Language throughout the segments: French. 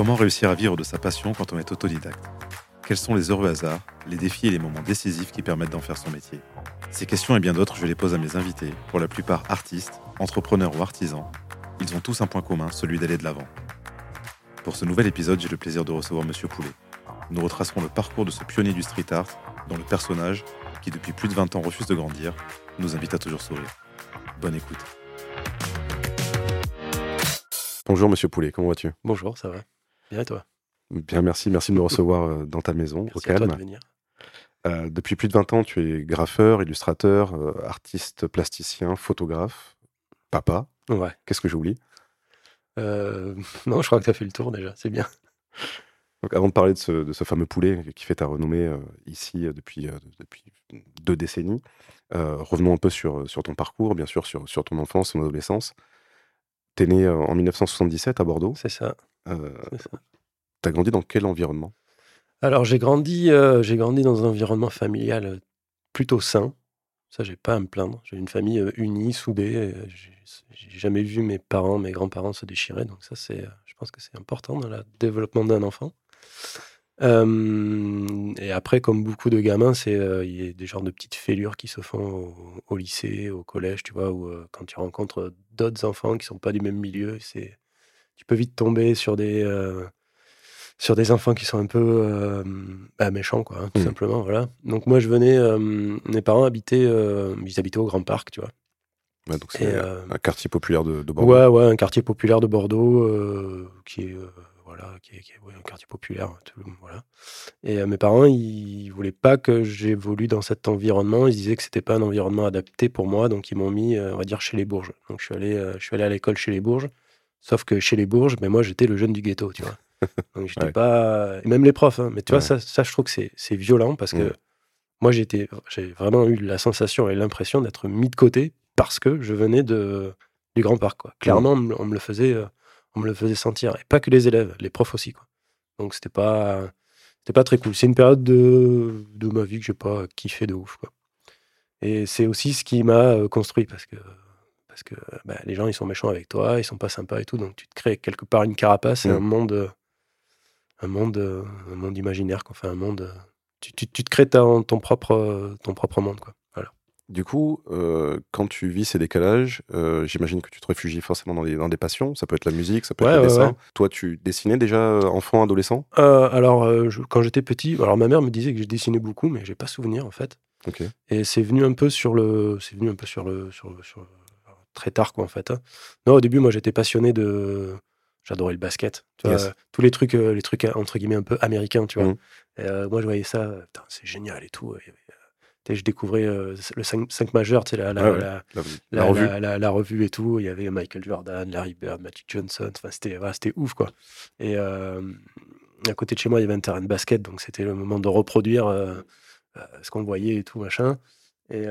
Comment réussir à vivre de sa passion quand on est autodidacte? Quels sont les heureux hasards, les défis et les moments décisifs qui permettent d'en faire son métier? Ces questions et bien d'autres, je les pose à mes invités, pour la plupart artistes, entrepreneurs ou artisans. Ils ont tous un point commun, celui d'aller de l'avant. Pour ce nouvel épisode, j'ai le plaisir de recevoir Monsieur Poulet. Nous retracerons le parcours de ce pionnier du street art, dont le personnage, qui depuis plus de 20 ans refuse de grandir, nous invite à toujours sourire. Bonne écoute. Bonjour Monsieur Poulet, comment vas-tu? Bonjour, ça va Bien toi? Bien, merci. Merci de me recevoir euh, dans ta maison, merci au calme. À toi de venir. Euh, depuis plus de 20 ans, tu es graffeur, illustrateur, euh, artiste, plasticien, photographe, papa. Ouais. Qu'est-ce que j'oublie? Euh, Non, je crois que tu as fait le tour déjà, c'est bien. Donc, avant de parler de ce, de ce, fameux poulet qui fait ta renommée ici depuis, depuis deux décennies, revenons un peu sur, sur ton parcours, bien sûr, sur, sur ton enfance, ton adolescence. Tu es né en 1977 à Bordeaux. C'est ça. Euh, tu as grandi dans quel environnement? Alors, j'ai grandi, euh, j'ai grandi dans un environnement familial euh, plutôt sain. Ça, j'ai pas à me plaindre. J'ai une famille unie, soudée. J'ai jamais vu mes parents, mes grands-parents se déchirer. Donc, ça, c'est, je pense que c'est important dans le développement d'un enfant. Euh, et après, comme beaucoup de gamins, c'est il y a des genres de petites fêlures qui se font au, au lycée, au collège, tu vois, où quand tu rencontres d'autres enfants qui sont pas du même milieu, c'est tu peux vite tomber sur des, euh, sur des enfants qui sont un peu euh, bah, méchants, quoi, hein, tout mmh. simplement. Voilà. Donc moi, je venais, euh, mes parents habitaient, ils habitaient au Grand Parc, tu vois. Ouais, donc c'est un quartier populaire de, de, Bordeaux. Ouais, ouais, un quartier populaire de Bordeaux qui est voilà, qui est, qui est ouais, un quartier populaire. Tout, voilà. Et mes parents, ils voulaient pas que j'évolue dans cet environnement. Ils disaient que c'était pas un environnement adapté pour moi, donc ils m'ont mis, on va dire, chez les Bourges. Donc je suis allé, je suis allé à l'école chez les Bourges. Sauf que chez les Bourges, mais moi, j'étais le jeune du ghetto, tu vois. Donc, j'étais ouais. pas. Même les profs, hein. mais tu vois, ça, ça, je trouve que c'est violent parce que mmh. moi, j'ai vraiment eu la sensation et l'impression d'être mis de côté parce que je venais de, du Grand Parc, quoi. Clairement, mmh. on, me le faisait, euh, on me le faisait sentir. Et pas que les élèves, les profs aussi, quoi. Donc, c'était pas, c'était pas très cool. C'est une période de, de ma vie que j'ai pas kiffé de ouf, quoi. Et c'est aussi ce qui m'a euh, construit parce que parce que bah, les gens ils sont méchants avec toi, ils sont pas sympas et tout, donc tu te crées quelque part une carapace et mmh. un monde, un monde, un monde imaginaire, enfin un monde. Tu, tu, tu te crées ton, ton, propre, ton propre monde, quoi. Voilà. Du coup, euh, quand tu vis ces décalages, euh, j'imagine que tu te réfugies forcément dans des, dans des passions. Ça peut être la musique, ça peut ouais, être le ouais, dessin. ouais. Toi, tu dessinais déjà euh, enfant, adolescent? Alors, je, quand j'étais petit, alors ma mère me disait que je dessinais beaucoup, mais j'ai pas souvenir en fait. Okay. Et c'est venu un peu sur le, c'est venu un peu sur le, sur, sur très tard, quoi, en fait. Hein. Non, au début, moi, j'étais passionné de. J'adorais le basket. Tu yes. vois, tous les trucs, euh, les trucs, entre guillemets, un peu américains, tu vois. Mmh. Euh, moi, je voyais ça, c'est génial et tout. Et, et, je découvrais euh, le 5, 5 majeur, tu sais, la, la, ah ouais, la, la, revue. La, revue et tout. Il y avait Michael Jordan, Larry Bird, Magic Johnson. Enfin, c'était voilà, ouf, quoi. Et euh, à côté de chez moi, il y avait un terrain de basket, donc c'était le moment de reproduire euh, ce qu'on voyait et tout, machin. Et.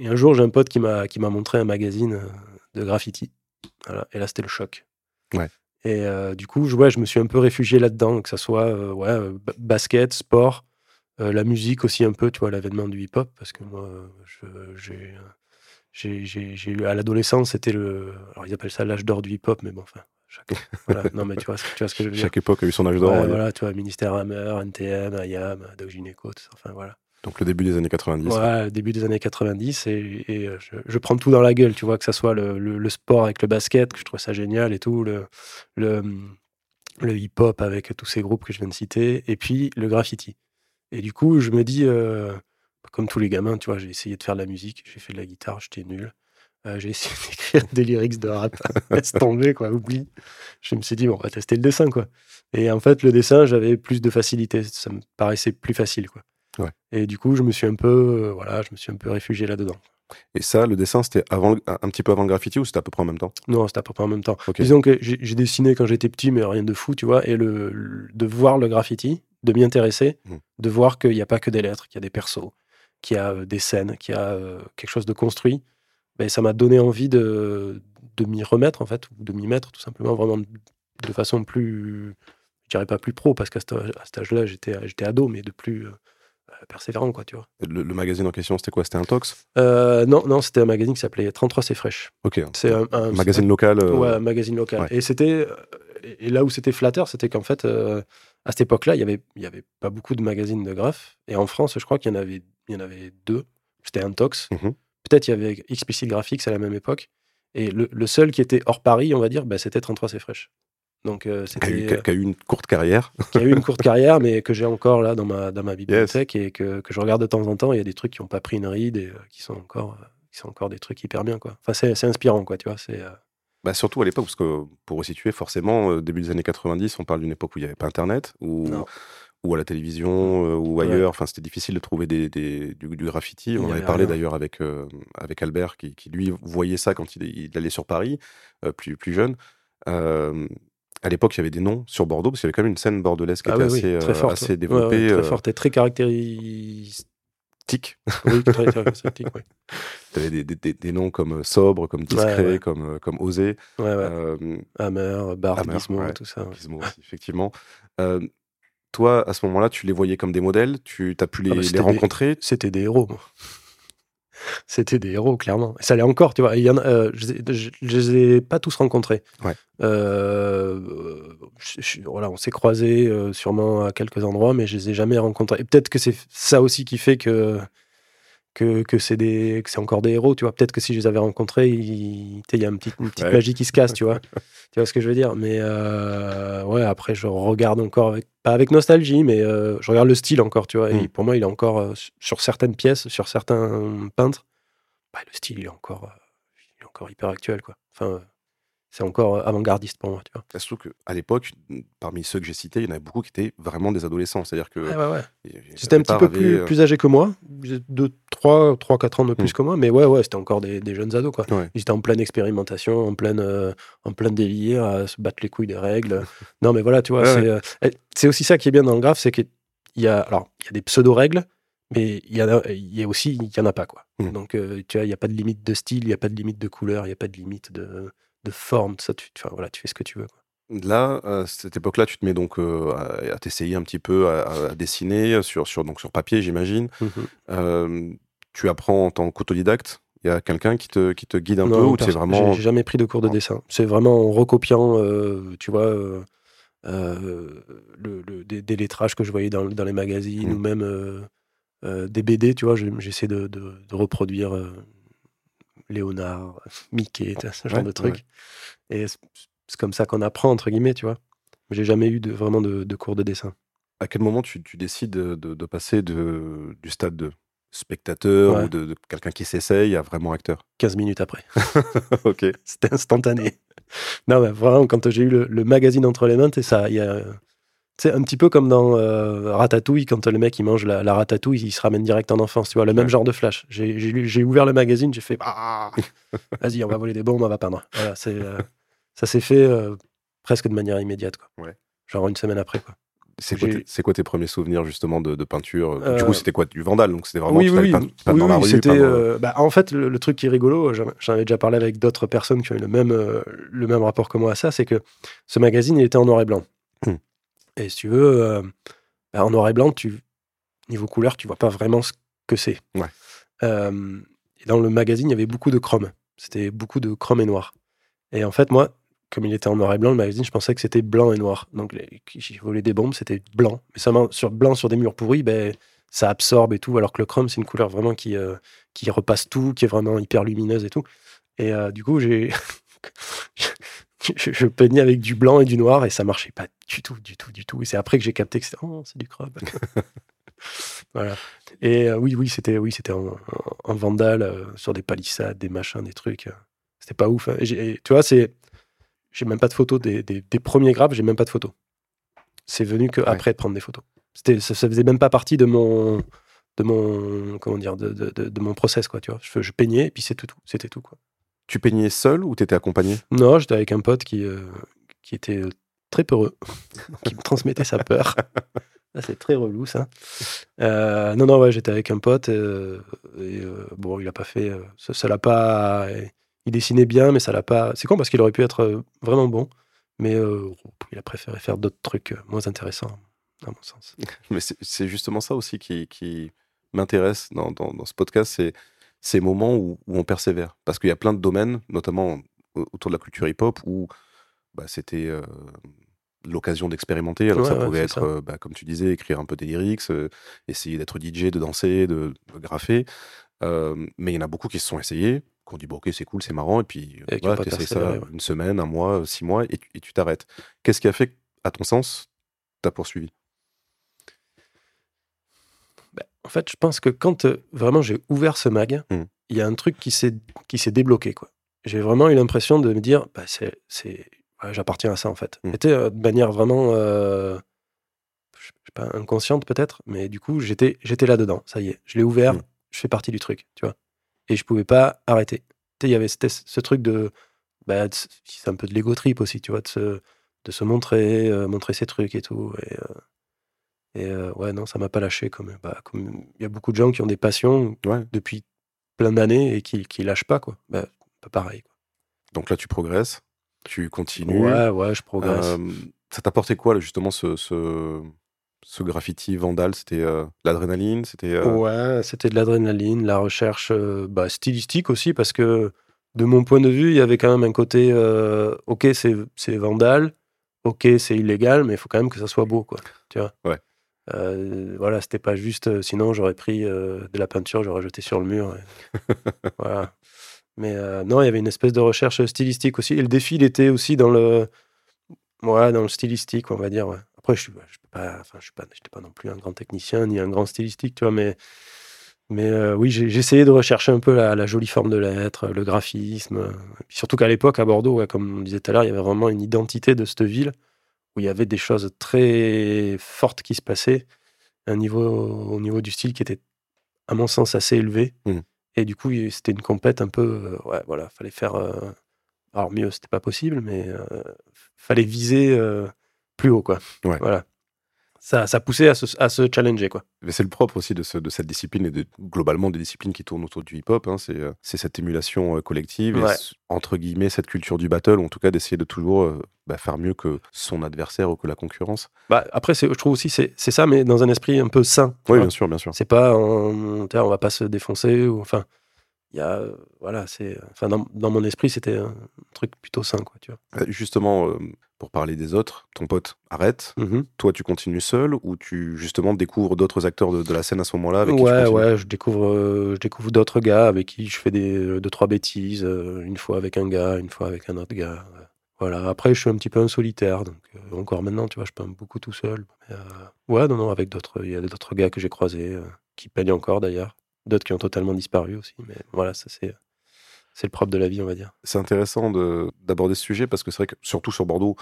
Et un jour, j'ai un pote qui m'a montré un magazine de graffiti. Voilà. Et là, c'était le choc. Ouais. Et euh, du coup, je, ouais, je me suis un peu réfugié là-dedans, que ça soit euh, ouais, basket, sport, euh, la musique aussi un peu, tu vois, l'avènement du hip-hop, parce que moi, j'ai j'ai eu à l'adolescence, c'était le, alors ils appellent ça l'âge d'or du hip-hop, mais bon, enfin, chaque, voilà, non mais tu vois, tu vois ce que je veux dire. Chaque époque a eu son âge d'or. Ouais, voilà, tu vois, Ministère Hammer, NTM, IAM, Doc Gynéco, tout ça, enfin voilà. Donc le début des années 90. Ouais, début des années 90. Et, et je, je, prends tout dans la gueule, tu vois, que ça soit le, le, le, sport avec le basket, que je trouve ça génial et tout, le, le, le hip-hop avec tous ces groupes que je viens de citer, et puis le graffiti. Et du coup, je me dis, euh, comme tous les gamins, tu vois, j'ai essayé de faire de la musique, j'ai fait de la guitare, j'étais nul. Euh, j'ai essayé d'écrire des lyrics de rap. Laisse tomber, quoi, oublie. Je me suis dit, bon, on va tester le dessin, quoi. Et en fait, le dessin, j'avais plus de facilité. Ça me paraissait plus facile, quoi. Et du coup, je me suis un peu, euh, voilà, je me suis un peu réfugié là-dedans. Et ça, le dessin, c'était avant, un petit peu avant le graffiti ou c'était à peu près en même temps? Non, c'était à peu près en même temps. Disons que j'ai dessiné quand j'étais petit, mais rien de fou, tu vois. Et le, le- de voir le graffiti, de m'y intéresser, Mm. de voir qu'il n'y a pas que des lettres, qu'il y a des persos, qu'il y a euh, des scènes, qu'il y a euh, quelque chose de construit, ben, ça m'a donné envie de, de m'y remettre, en fait, ou de m'y mettre, tout simplement, vraiment de, façon plus. Je dirais pas plus pro, parce qu'à cet âge-là, j'étais j'étais ado, mais de plus persévérant, quoi, tu vois. le, le magazine en question, c'était quoi? C'était un Tox Euh, non, non, c'était un magazine qui s'appelait 33 c'est fraîche. Ok. C'est un, un- Un magazine local. euh, Ouais, un magazine local. ouais. Et c'était euh, et là où c'était flatteur, c'était qu'en fait, euh, à cette époque-là, il y avait il y avait pas beaucoup de magazines de graphes. Et en France, je crois qu'il y en avait il y en avait deux. C'était Intox. Mhm. Peut-être il y avait Explicit Graphics à la même époque. Et le, le seul qui était hors Paris, on va dire, bah, c'était 33 c'est fraîche. Donc euh, qui, a eu, a- a eu une courte carrière. qui a eu une courte carrière, mais que j'ai encore là dans ma, dans ma bibliothèque et que, que je regarde de temps en temps. Il y a des trucs qui n'ont pas pris une ride et euh, qui sont encore, euh, qui sont encore des trucs hyper bien. Quoi. Enfin, c'est c'est inspirant, quoi, tu vois. C'est, euh, Bah, surtout à l'époque, parce que pour resituer, forcément, euh, début des années 90, on parle d'une époque où il n'y avait pas Internet, ou, Non. ou à la télévision, euh, ou Ouais. ailleurs. Enfin, c'était difficile de trouver des, des- du, du graffiti. Il On avait parlé d'ailleurs avec, euh, avec Albert, qui, qui, lui voyait ça quand il, il allait sur Paris, euh, plus, plus jeune. À l'époque, il y avait des noms sur Bordeaux, parce qu'il y avait quand même une scène bordelaise qui ah était oui, assez, très forte. assez ouais. développée. Très euh, forte et très caractéristique. Oui, très caractéristique. Ouais, Tu avais des, des- des- des noms comme euh, sobre, comme discret, ouais. comme, euh, comme osé. Euh, Hammer, Hammer, Gizmo, tout ça. Gizmo aussi, effectivement. Euh, toi, à ce moment-là, tu les voyais comme des modèles, tu as pu les, Ah bah, les c'était des- rencontrer? C'était des héros. moi. C'était des héros, clairement. Et ça l'est encore, tu vois. Il y en a, euh, je, je les ai pas tous rencontrés. Ouais. Euh, je- je- voilà, on s'est croisés euh, sûrement à quelques endroits, mais je les ai jamais rencontrés. Et peut-être que c'est ça aussi qui fait que que, que c'est des que c'est encore des héros, tu vois. Peut-être que si je les avais rencontrés, il y a une petite, une petite Ouais. magie qui se casse, tu vois. tu vois ce que je veux dire? Mais euh, ouais, après, je regarde encore, avec, pas avec nostalgie, mais euh, je regarde le style encore, tu vois. Et Mm. pour moi, il est encore euh, sur- certaines pièces, sur certains peintres, bah, le style, il est encore, il est encore hyper actuel, quoi. Enfin, c'est encore euh, avant-gardiste pour moi, tu vois. Surtout qu'à l'époque, parmi ceux que j'ai cités, il y en avait beaucoup qui étaient vraiment des adolescents. C'est-à-dire que. Ouais, ouais. y- C'était un petit peu plus, euh, plus âgé que moi, 2, 3, 3, 4 ans de plus Mm. que moi, mais ouais, ouais, c'était encore des, des jeunes ados, quoi. Ouais. Ils étaient en pleine expérimentation, en pleine, euh, en plein délire, à se battre les couilles des règles. non, mais voilà, tu vois, c'est euh, eh, c'est aussi ça qui est bien dans le graphe, c'est qu'il y a, alors, il y a des pseudo-règles, mais il y, en a, y a aussi, il y en a pas, quoi. Mm. Donc, euh, tu vois, il n'y a pas de limite de style, il n'y a pas de limite de couleur, il n'y a pas de limite de, de forme, ça, tu, voilà, tu fais ce que tu veux, quoi. Là, à cette époque-là, tu te mets donc euh, à, à t'essayer un petit peu à, à dessiner sur, sur, donc sur papier, j'imagine. Euh, tu apprends en tant qu'autodidacte? Il y a quelqu'un qui te, qui te guide un peu ou perso- vraiment. J'ai jamais pris de cours de dessin. C'est vraiment en recopiant, euh, tu vois, euh, le, le- des, des lettrages que je voyais dans, dans les magazines Mm. ou même des BD, tu vois. je- J'essaie de, de- de reproduire Léonard, Mickey, ce genre Ouais, de trucs. Et c'est comme ça qu'on apprend, entre guillemets, tu vois. J'ai jamais eu de, vraiment de, de cours de dessin. À quel moment tu, tu décides de, passer du stade de spectateur Ouais. ou de, quelqu'un qui s'essaye à vraiment acteur? 15 minutes après. Ok. C'était instantané. non, mais vraiment, quand j'ai eu le, le magazine entre les mains, ça. Il y a, c'est un petit peu comme dans euh, Ratatouille, quand le mec il mange la, la ratatouille, il se ramène direct en enfance. Tu vois, le même genre de flash. J'ai, ouvert le magazine, j'ai fait Ah Vas-y, on va voler des bombes, on va peindre. Voilà, c'est, euh, ça s'est fait euh, presque de manière immédiate. Quoi. Ouais. Genre une semaine après. Quoi. C'est quoi, tes- c'est quoi tes premiers souvenirs justement de, de peinture? Du coup, c'était quoi? Du Vandal Donc c'était vraiment oui, tu oui, t'allais oui, peindre- peindre oui, dans la oui, rue c'était. bah, en fait, le, le truc qui est rigolo, j'en avais déjà parlé avec d'autres personnes qui ont eu le même, le même rapport que moi à ça, c'est que ce magazine, il était en noir et blanc. Hmm. Et si tu veux, euh, bah, en noir et blanc, tu, niveau couleur, tu vois pas vraiment ce que c'est. Ouais. Euh, et dans le magazine, il y avait beaucoup de chrome. C'était beaucoup de chrome et noir. Et en fait, moi, comme il était en noir et blanc, le magazine, je pensais que c'était blanc et noir. Donc, j'ai volé des bombes, c'était blanc. Mais seulement sur blanc sur des murs pourris, ben, ça absorbe et tout. Alors que le chrome, c'est une couleur vraiment qui, euh, qui repasse tout, qui est vraiment hyper lumineuse et tout. Et euh, du coup, j'ai. je, je peignais avec du blanc et du noir et ça marchait pas du tout, du tout, du tout. Et c'est après que j'ai capté que c'était. Oh, c'est du chrome. voilà. Et euh, oui, oui, c'était oui, c'était en, en vandale euh, sur des palissades, des machins, des trucs. euh, C'était pas ouf. hein. Et j'ai- et tu vois, c'est. J'ai même pas de photos des, des, des premiers grappes, j'ai même pas de photos. C'est venu que après de prendre des photos. C'était, ça, ça faisait même pas partie de mon, de mon comment dire de, de, de, mon process quoi tu vois je, je peignais et puis c'est tout c'était tout quoi tu peignais seul ou t'étais accompagné? Non j'étais avec un pote qui qui était très peureux qui me transmettait sa peur. C'est très relou ça. Non non ouais j'étais avec un pote et, bon il a pas fait ça l'a pas il dessinait bien mais ça l'a pas c'est con parce qu'il aurait pu être vraiment bon mais il a préféré faire d'autres trucs moins intéressants à mon sens. Mais c'est justement ça aussi qui, qui m'intéresse dans, dans, ce podcast, c'est ces moments où, où, on persévère. Parce qu'il y a plein de domaines, notamment autour de la culture hip-hop, où bah, c'était euh, l'occasion d'expérimenter. Alors ça pouvait être, bah, comme tu disais, écrire un peu des lyrics, euh, essayer d'être DJ, de danser, de, graffer. Euh, mais il y en a beaucoup qui se sont essayés, qui ont dit bon, ok, c'est cool, c'est marrant, et puis tu essaies ça une semaine, un mois, six mois, et, et tu t'arrêtes. Qu'est-ce qui a fait, à ton sens, tu as poursuivi bah, en fait, je pense que quand euh, vraiment j'ai ouvert ce mag, mmh. il y a un truc qui s'est débloqué quoi. J'ai vraiment eu l'impression de me dire, bah, c'est j'appartiens à ça en fait. C'était euh, de manière vraiment euh, je sais pas inconsciente peut-être, mais du coup j'étais j'étais là dedans. Ça y est, je l'ai ouvert, mmh. je fais partie du truc, tu vois. Et je pouvais pas arrêter. Il y avait ce truc de bah, c'est un peu de l'ego trip aussi, tu vois, de se de se montrer, montrer ses trucs et tout. Et, et euh, ouais, non, ça m'a pas lâché. Comme bah, comme il y a beaucoup de gens qui ont des passions depuis plein d'années et qui, qui lâchent pas, quoi. Bah, pas pareil. Quoi. Donc là, tu progresses, tu continues. Ouais, ouais, je progresse. ça t'a apporté quoi, là, justement, ce, ce, ce graffiti vandal? C'était euh, l'adrénaline? C'était euh Ouais, c'était de l'adrénaline, la recherche bah, stylistique aussi, parce que de mon point de vue, il y avait quand même un côté ok, c'est vandal, ok, c'est illégal, mais il faut quand même que ça soit beau, quoi. Tu vois? Ouais. Euh, voilà, c'était pas juste. Euh, sinon, j'aurais pris euh, de la peinture, j'aurais jeté sur le mur. voilà. Mais non, il y avait une espèce de recherche stylistique aussi. Et le défi, il était aussi dans le, voilà, dans le stylistique, on va dire. Après, je suis, je peux pas, enfin, je suis pas, j'étais pas non plus un grand technicien ni un grand stylistique, tu vois, mais. Mais oui, j'ai essayé de rechercher un peu la, jolie forme de l'être, le graphisme. surtout qu'à l'époque, à Bordeaux, comme on disait tout à l'heure, il y avait vraiment une identité de cette ville où il y avait des choses très fortes qui se passaient, un niveau, au niveau du style qui était, à mon sens, assez élevé. Mmh. Et du coup, c'était une compète un peu. Euh, ouais, voilà, fallait faire. Euh, alors, mieux, c'était pas possible, mais euh, fallait viser plus haut, quoi. Voilà ça, ça poussait à se, à se challenger. Quoi. Mais c'est le propre aussi de, ce, de, cette discipline et de, globalement des disciplines qui tournent autour du hip-hop. Hein, c'est, euh, c'est cette émulation euh, collective et, entre guillemets, cette culture du battle, ou en tout cas d'essayer de toujours euh, bah, faire mieux que son adversaire ou que la concurrence. Bah, après, je trouve aussi c'est, c'est ça, mais dans un esprit un peu sain. Oui, bien sûr, bien sûr. C'est pas, on, on va pas se défoncer, ou enfin il y a voilà c'est enfin dans, dans, mon esprit c'était un truc plutôt sain quoi tu vois justement pour parler des autres, ton pote arrête, mmh toi tu continues seul ou tu justement découvres d'autres acteurs de, la scène à ce moment-là Ouais, ouais, je découvre, euh, je découvre d'autres gars avec qui je fais des euh, deux trois bêtises, euh, une fois avec un gars, une fois avec un autre gars. Voilà. Après, je suis un petit peu un solitaire, donc encore maintenant, tu vois, je peins beaucoup tout seul. ouais, non, non, avec d'autres, il y a d'autres gars que j'ai croisés qui peignent encore d'ailleurs, d'autres qui ont totalement disparu aussi. Mais voilà, ça c'est c'est le propre de la vie, on va dire. C'est intéressant d'aborder ce sujet parce que c'est vrai que surtout sur Bordeaux,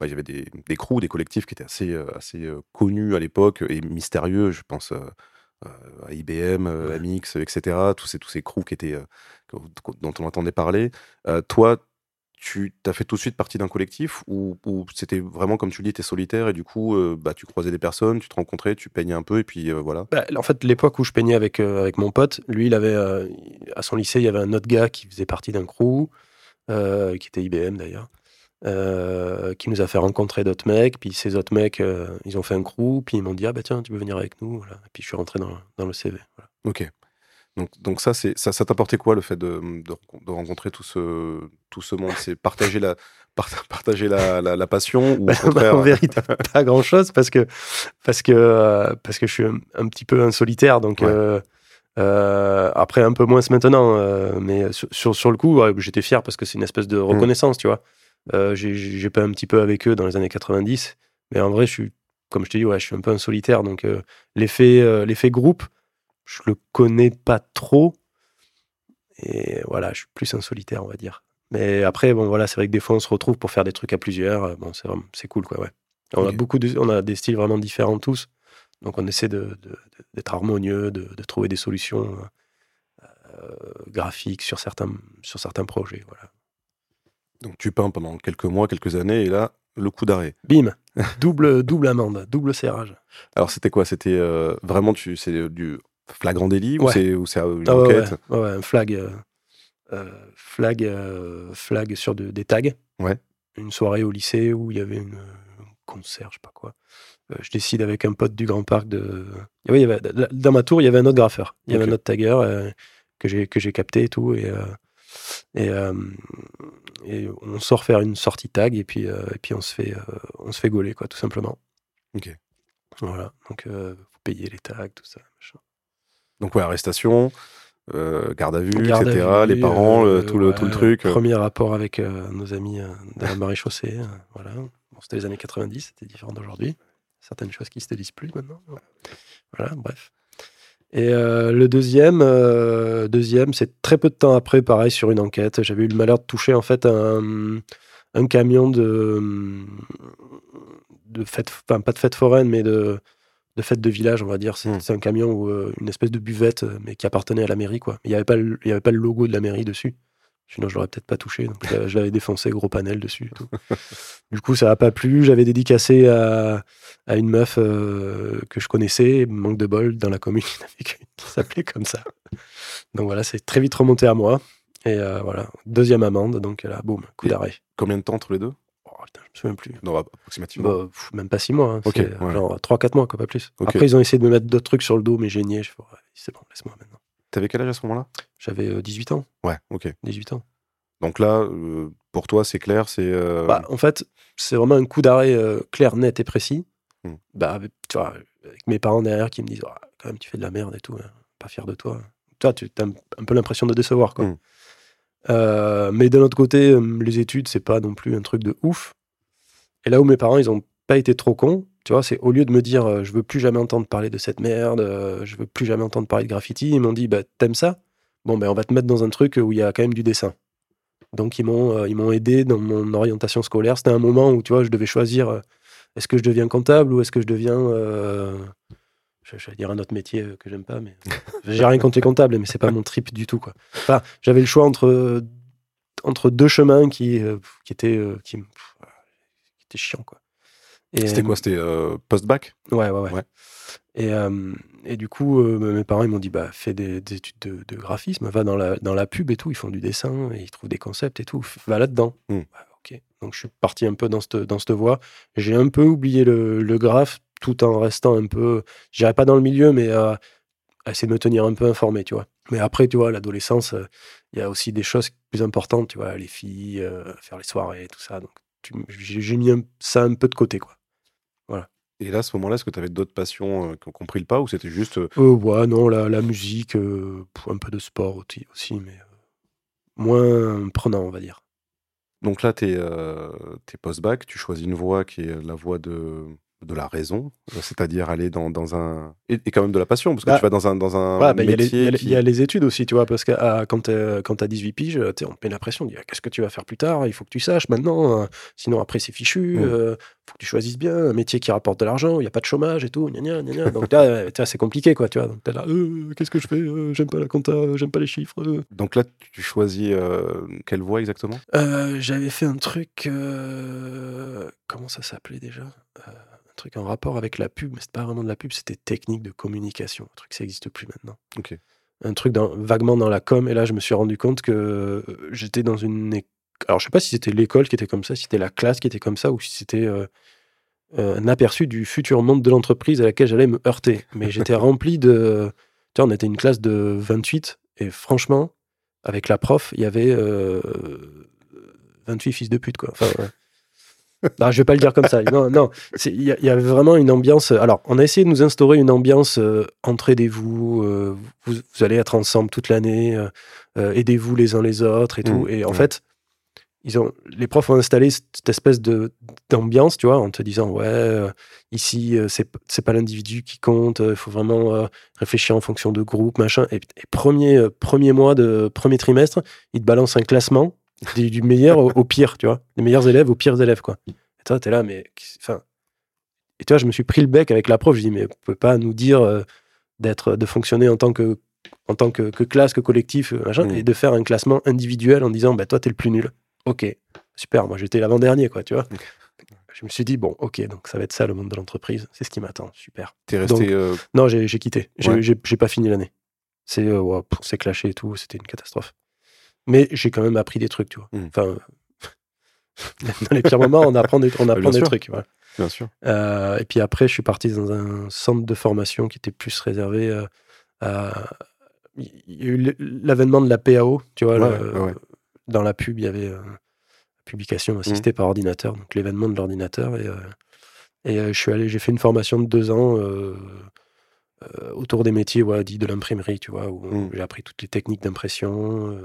bah, il y avait des, des crews, des collectifs qui étaient assez, euh, assez euh, connus à l'époque et mystérieux. Je pense euh, à IBM, MX, etc. Tous ces, tous ces crews qui étaient, dont on entendait parler. toi, tu t'as fait tout de suite partie d'un collectif ou, c'était vraiment comme tu le dis, t'es solitaire et du coup, bah, tu croisais des personnes, tu te rencontrais, tu peignais un peu et puis voilà. Bah, en fait, l'époque où je peignais avec, avec mon pote, lui, il avait à son lycée, il y avait un autre gars qui faisait partie d'un crew, qui était IBM d'ailleurs. qui nous a fait rencontrer d'autres mecs, puis ces autres mecs, ils ont fait un crew, puis ils m'ont dit ah bah tiens tu veux venir avec nous, et puis je suis rentré dans, dans le CV. Ok. Donc, donc ça, c'est ça, ça t'apportait quoi le fait de, de, rencontrer tout ce, tout ce monde? C'est partager la, partager la, la, passion ou bah, bah, En vérité, pas grand-chose parce que, parce, que, euh, parce que je suis un, petit peu un solitaire. Donc, euh, euh, après, un peu moins maintenant. mais sur, sur, le coup, j'étais fier parce que c'est une espèce de mmh. reconnaissance, tu vois. J'ai peint un petit peu avec eux dans les années 90. Mais en vrai, je suis, comme je dis, ouais, je suis un peu un solitaire. Donc, l'effet l'effet groupe je le connais pas trop. Et voilà, je suis plus un solitaire, on va dire. Mais après, bon, voilà, c'est vrai que des fois, on se retrouve pour faire des trucs à plusieurs. Bon, c'est c'est cool, quoi, ouais. On a beaucoup de, on a des styles vraiment différents tous. Donc on essaie de- de- de- d'être harmonieux, de, de trouver des solutions euh, graphiques sur certains, sur certains projets. Voilà. Donc tu peins pendant quelques mois, quelques années, et là, le coup d'arrêt. Bim, double, double amende, double serrage. Alors c'était quoi? C'était euh, vraiment tu, c'est du flagrant délit ou Ouais. c'est ou c'est euh, une Ah enquête? ouais, ouais, un flag, euh, euh, flag, euh, flag sur de- des tags. Ouais. Une soirée au lycée où il y avait une, un concert, je sais pas quoi. Euh, je décide avec un pote du Grand Parc de. Il y avait, dans ma tour, il y avait un autre graffeur. Il y avait un autre tagger que j'ai que j'ai capté et tout. Et, et, et on sort faire une sortie tag et puis, et puis on se fait on se fait gauler, quoi, tout simplement. Ok. Voilà. Donc, faut payer les tags, tout ça. machin. Donc ouais, arrestation, euh, garde à vue, Garde à etc. vue, les parents, euh, le- tout, le, tout le ouais, truc. euh. Premier rapport avec nos amis de la marée-chaussée. euh, voilà. Bon, c'était les années 90, c'était différent d'aujourd'hui. Certaines choses qui se disent plus maintenant. Voilà, bref. Et euh, le deuxième, euh, deuxième c'est très peu de temps après, pareil, sur une enquête. J'avais eu le malheur de toucher en fait un, un camion de, de fête, enfin pas de fête foraine, mais de, de fête de village, on va dire. C'est Hmm. un camion où euh, une espèce de buvette, euh, mais qui appartenait à la mairie, quoi. Il n'y avait, pas le- il y avait pas le logo de la mairie dessus. Sinon, je l'aurais peut-être pas touché. Donc, je l'avais- défoncé, gros panel dessus. et tout. du coup, ça n'a pas plu. J'avais dédicacé à, à une meuf euh, que je connaissais, manque de bol, dans la commune, qui s'appelait comme ça. Donc voilà, c'est très vite remonté à moi. Et euh, voilà, deuxième amende. Donc là, boum, coup d'arrêt. Combien de temps entre les deux? Putain, je me souviens plus. Non, approximativement. Bah, pff, même pas six mois. hein. Ok, C'est, ouais. Genre 3-4 mois, quoi, pas plus. Ok. Après, ils ont essayé de me mettre d'autres trucs sur le dos, mais j'ai nié. Je fais, c'est bon, laisse-moi maintenant. T'avais quel âge à ce moment-là? J'avais euh, 18 ans. Ouais, ok. 18 ans. Donc là, euh, pour toi, c'est clair, c'est. euh, Bah, en fait, c'est vraiment un coup d'arrêt euh, clair, net et précis. Hmm. Bah, avec, tu vois, avec mes parents derrière qui me disent quand même, tu fais de la merde et tout, hein, pas fier de toi. Toi, tu as un peu l'impression de décevoir. Quoi. Hmm. Euh, mais d'un autre côté, euh, les études, c'est pas non plus un truc de ouf. Et là où mes parents, ils ont pas été trop cons, tu vois, c'est au lieu de me dire euh, je veux plus jamais entendre parler de cette merde, je veux plus jamais entendre parler de graffiti, ils m'ont dit bah t'aimes ça? Bon ben on va te mettre dans un truc où il y a quand même du dessin. Donc ils m'ont ils m'ont aidé dans mon orientation scolaire. C'était un moment où tu vois je devais choisir est-ce que je deviens comptable ou est-ce que je deviens euh, je- j'allais dire un autre métier euh, que j'aime pas mais j'ai rien contre les comptables mais c'est pas mon trip du tout quoi. Enfin j'avais le choix entre entre deux chemins qui euh, qui étaient euh, qui, me- qui étaient chiants quoi. C'était quoi? C'était euh, post-bac? Ouais, ouais, ouais. Ouais. Et, euh, et du coup, euh, mes parents, ils m'ont dit, bah, fais des, des études de, de graphisme, va dans la, dans la pub et tout, ils font du dessin, et ils trouvent des concepts et tout, va là-dedans. Hmm. Bah, ok. Donc, je suis parti un peu dans cette, dans cette voie. J'ai un peu oublié le, le graphe, tout en restant un peu, je dirais pas dans le milieu, mais à, à essayer de me tenir un peu informé, tu vois. Mais après, tu vois, l'adolescence, euh, il y a aussi des choses plus importantes, tu vois, les filles, euh, faire les soirées, tout ça. Donc, j'ai mis un- ça un peu de côté, quoi. Et là, à ce moment-là, est-ce que tu avais d'autres passions euh, qui ont compris le pas ou c'était juste. euh, Euh, ouais, non, la, la musique, euh, un peu de sport aussi, aussi mais euh, moins prenant, on va dire. Donc là, tu es, post-bac, tu choisis une voie qui est la voie de, de la raison, euh, c'est-à-dire aller dans, dans un. Et, et quand même de la passion, parce que Bah, tu vas dans un, dans un bah, Il y, a les- il y métier. a les- qui- il y a les études aussi, tu vois, parce que ah, quand tu as 18 piges, t'es- on te met la pression, on dit ah, qu'est-ce que tu vas faire plus tard, il faut que tu saches maintenant, euh, sinon après c'est fichu, Mm. euh, faut que tu choisisses bien, un métier qui rapporte de l'argent, il n'y a pas de chômage et tout, gna gna, gna donc là, euh, c'est compliqué, quoi, tu vois, donc t'es là, Euh, qu'est-ce que je fais, Euh, j'aime pas la compta, j'aime pas les chiffres. euh. Donc là, tu choisis euh, quelle voie exactement? Euh, J'avais fait un truc. euh, comment ça s'appelait déjà? Euh, Un truc en rapport avec la pub, mais c'était pas vraiment de la pub, c'était technique de communication. Un truc, ça n'existe plus maintenant. Un truc dans- vaguement dans la com, et là, je me suis rendu compte que euh, j'étais dans une. Alors, je sais pas si c'était l'école qui était comme ça, si c'était la classe qui était comme ça, ou si c'était. euh, euh, un aperçu du futur monde de l'entreprise à laquelle j'allais me heurter. Mais j'étais rempli de. Tu vois, on était une classe de 28, et franchement, avec la prof, il y avait euh, 28 fils de pute, quoi. Enfin, ouais. Non, je vais pas le dire comme ça. Non, non. Il y, a- y avait vraiment une ambiance. Alors, on a essayé de nous instaurer une ambiance euh, entraidez-vous, euh, vous, vous allez être ensemble toute l'année, euh, euh, aidez-vous les uns les autres et tout. Mmh, et en fait, ils ont, les profs ont installé cette espèce de d'ambiance, tu vois, en te disant ouais, euh, ici euh, c'est c'est pas l'individu qui compte, il faut vraiment euh, réfléchir en fonction de groupe, machin. Et, et premier euh, premier mois de premier trimestre, ils te balancent un classement du, du meilleur au, au pire, tu vois, les meilleurs élèves aux pires élèves, quoi. Et toi, t'es là, mais enfin. Et tu vois, je me suis pris le bec avec la prof. Je dis, mais vous pouvez pas nous dire euh, d'être, de fonctionner en tant que, en tant que, que classe, que collectif, euh, machin, Mm. et de faire un classement individuel en disant, bah, toi, t'es le plus nul. Ok, super. Moi, j'étais l'avant-dernier, quoi, tu vois. Je me suis dit, bon, ok, donc ça va être ça le monde de l'entreprise. C'est ce qui m'attend. Super. T'es resté. Donc- euh, Non, j'ai quitté. J'ai Ouais. pas fini l'année. C'est euh, clashé et tout. C'était une catastrophe. Mais j'ai quand même appris des trucs, tu vois. Mm. Enfin, dans les pires moments, on apprend des, on apprend bien des sûr. trucs. voilà. bien sûr. Euh, et puis après, je suis parti dans un centre de formation qui était plus réservé euh, à. Il y a eu l'avènement de la PAO, tu vois. Ouais, le- ouais, ouais. Dans la pub, il y avait euh, publication assistée par ordinateur, donc l'événement de l'ordinateur. Et, euh, et je suis allé, j'ai fait une formation de deux ans autour des métiers voilà, dits de l'imprimerie, tu vois, où Mm. j'ai appris toutes les techniques d'impression,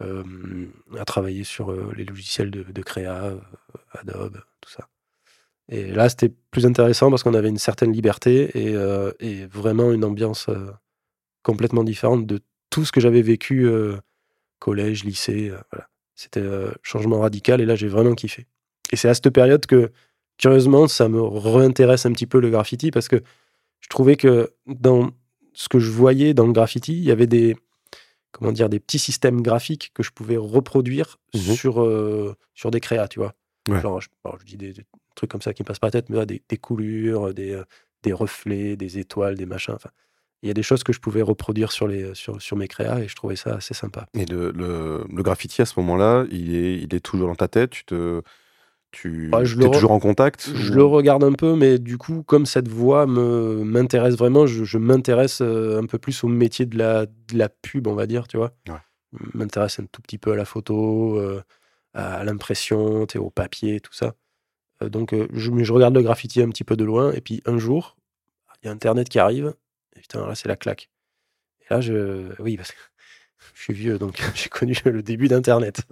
à travailler sur euh, les logiciels de, de créa, euh, Adobe, tout ça. Et là, c'était plus intéressant parce qu'on avait une certaine liberté et, euh, vraiment une ambiance euh, complètement différente de tout ce que j'avais vécu euh, collège, lycée. euh, voilà. C'était un changement radical et là, j'ai vraiment kiffé. Et c'est à cette période que, curieusement, ça me réintéresse un petit peu le graffiti parce que je trouvais que dans ce que je voyais dans le graffiti, il y avait des, comment dire, des petits systèmes graphiques que je pouvais reproduire Mhm. sur, euh, sur des créas, tu vois. Ouais. Genre, je, alors, je dis des, des trucs comme ça qui me passent par la tête, mais des, des coulures, des, des reflets, des étoiles, des machins. Enfin, il y a des choses que je pouvais reproduire sur, les, sur, sur mes créas et je trouvais ça assez sympa. Et le, le, le graffiti à ce moment-là, il est, il est toujours dans ta tête? Tu te, tu Ouais, je es le toujours en contact. Je ou- le regarde un peu, mais du coup, comme cette voix me m'intéresse vraiment, je, je m'intéresse euh, un peu plus au métier de la, de la pub, on va dire, tu vois. Ouais. Je m'intéresse un tout petit peu à la photo, euh, à l'impression, au papier, tout ça. Euh, donc, euh, je, je regarde le graffiti un petit peu de loin, et puis un jour, il y a Internet qui arrive, et putain, là, c'est la claque. Et là, je. Oui, parce que je suis vieux, donc j'ai connu le début d'Internet.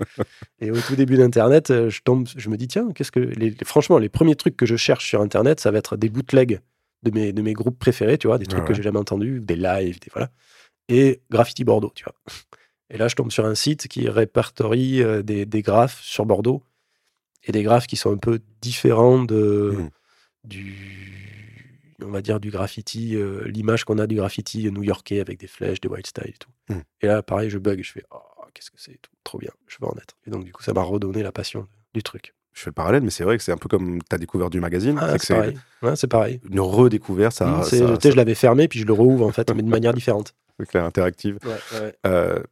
Et au tout début d'Internet, euh, je tombe, je me dis, tiens, qu'est-ce que. Les, franchement, les premiers trucs que je cherche sur Internet, ça va être des bootlegs de mes, de mes groupes préférés, tu vois, des trucs Ouais, que j'ai jamais entendus, des lives, des, voilà. Et Graffiti Bordeaux, tu vois. Et là, je tombe sur un site qui répertorie euh, des, des graphes sur Bordeaux et des graphes qui sont un peu différents de, Mhm. du, on va dire, du graffiti, euh, l'image qu'on a du graffiti new-yorkais avec des flèches, des wild style et tout. Mhm. Et là, pareil, je bug, je fais, oh, qu'est-ce que c'est tout, trop bien, je veux en être. Et donc, du coup, ça m'a redonné la passion du truc. Je fais le parallèle, mais c'est vrai que c'est un peu comme ta découverte du magazine. Ah, c'est pareil. Ouais, c'est pareil. une redécouverte, ça, c'est- ça- tu je l'avais fermé, puis je le rouvre, en fait, mais de manière différente. c'est clair, interactive. Euh,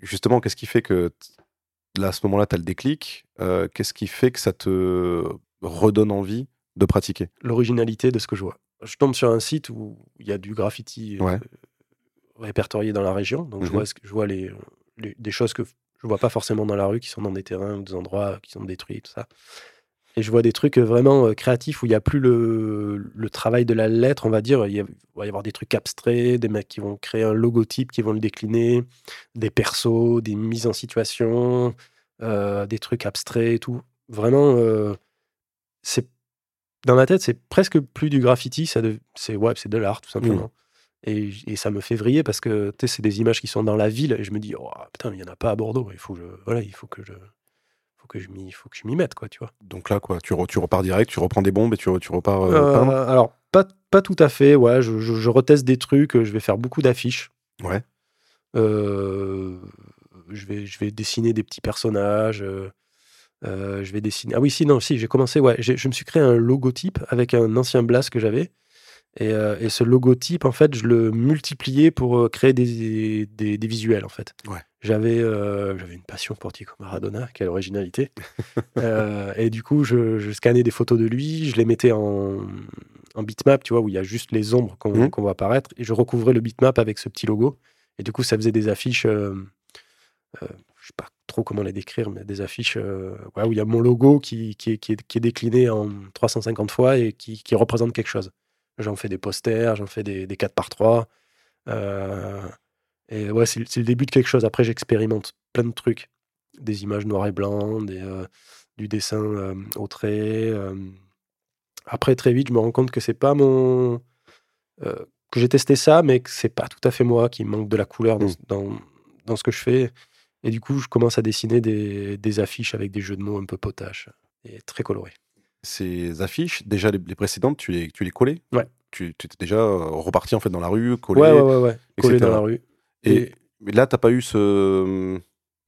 justement, qu'est-ce qui fait que là, à ce moment-là, tu as le déclic Euh, Qu'est-ce qui fait que ça te redonne envie de pratiquer? L'originalité de ce que je vois. Je tombe sur un site où il y a du graffiti euh, Ouais. répertorié dans la région, donc je Mhm. vois, ce que- je vois les, les- des choses que je vois pas forcément dans la rue, qui sont dans des terrains ou des endroits qui sont détruits, tout ça. Et je vois des trucs vraiment euh, créatifs où il n'y a plus le, le travail de la lettre, on va dire. Il y a- il va y avoir des trucs abstraits, des mecs qui vont créer un logotype, qui vont le décliner, des persos, des mises en situation, euh, des trucs abstraits et tout. Vraiment, euh, c'est dans ma tête, c'est presque plus du graffiti, ça de- c'est ouais, c'est de l'art tout simplement. Et, et ça me fait vriller parce que tu sais, c'est des images qui sont dans la ville et je me dis oh, putain, mais il y en a pas à Bordeaux. Il faut que je, voilà, il faut que je, faut que je m'y, faut que je m'y mette quoi, tu vois. Donc là, quoi, tu, re- tu repars direct, tu reprends des bombes et tu, re- tu repars euh, Euh, alors pas, pas tout à fait. Ouais, je, je, je reteste des trucs. Je vais faire beaucoup d'affiches. Ouais. Euh, je vais, je vais dessiner des petits personnages. Euh, je vais dessiner. Ah oui, si, non, si, j'ai commencé. Ouais, je me suis créé un logotype avec un ancien blast que j'avais. Et, euh, et ce logotype, en fait, je le multipliais pour euh, créer des, des, des visuels, en fait. Ouais. J'avais euh, j'avais une passion pour Diego Maradona, quelle originalité. Euh, et du coup, je, je scannais des photos de lui, je les mettais en, en bitmap, tu vois, où il y a juste les ombres qu'on Mhm. qu'on voit apparaître, et je recouvrais le bitmap avec ce petit logo. Et du coup, ça faisait des affiches, sais pas trop comment les décrire, mais des affiches euh, ouais, où il y a mon logo qui, qui, est, qui, est, qui est décliné en 350 fois et qui, qui représente quelque chose. J'en fais des posters, j'en fais des, des 4 par 3 euh, et ouais, c'est le début de quelque chose. Après, j'expérimente plein de trucs. Des images noir et blanc, des, euh, du dessin euh, au trait. Après, très vite, je me rends compte que c'est pas mon. que j'ai testé ça, mais que c'est pas tout à fait moi, qui manque de la couleur dans, Mm. dans, dans ce que je fais. Et du coup, je commence à dessiner des, des affiches avec des jeux de mots un peu potaches et très colorés. ces affiches, déjà les, les précédentes, tu les, tu les collais? Ouais. Tu, étais déjà euh, reparti en fait dans la rue, collé. Ouais, ouais, ouais, ouais. Collé dans la rue. Et, Et- mais là, t'as pas eu ce,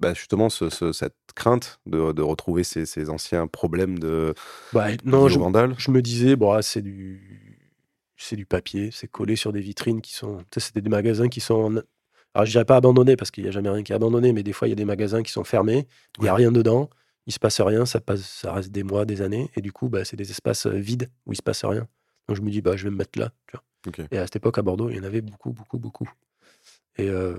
bah, justement ce- ce- cette crainte de, de retrouver ces, ces anciens problèmes de Bah, non, je, je me disais, bon, ah, c'est du, c'est du papier, c'est collé sur des vitrines qui sont, c'était des magasins qui sont, en- alors je dirais pas abandonnés parce qu'il y a jamais rien qui est abandonné, mais des fois il y a des magasins qui sont fermés, il y a rien dedans, il se passe rien, ça passe, ça reste des mois, des années, et du coup, bah, c'est des espaces euh, vides où il se passe rien. Donc je me dis, bah, je vais me mettre là, tu vois. Et à cette époque à Bordeaux, il y en avait beaucoup, beaucoup, beaucoup. Et euh,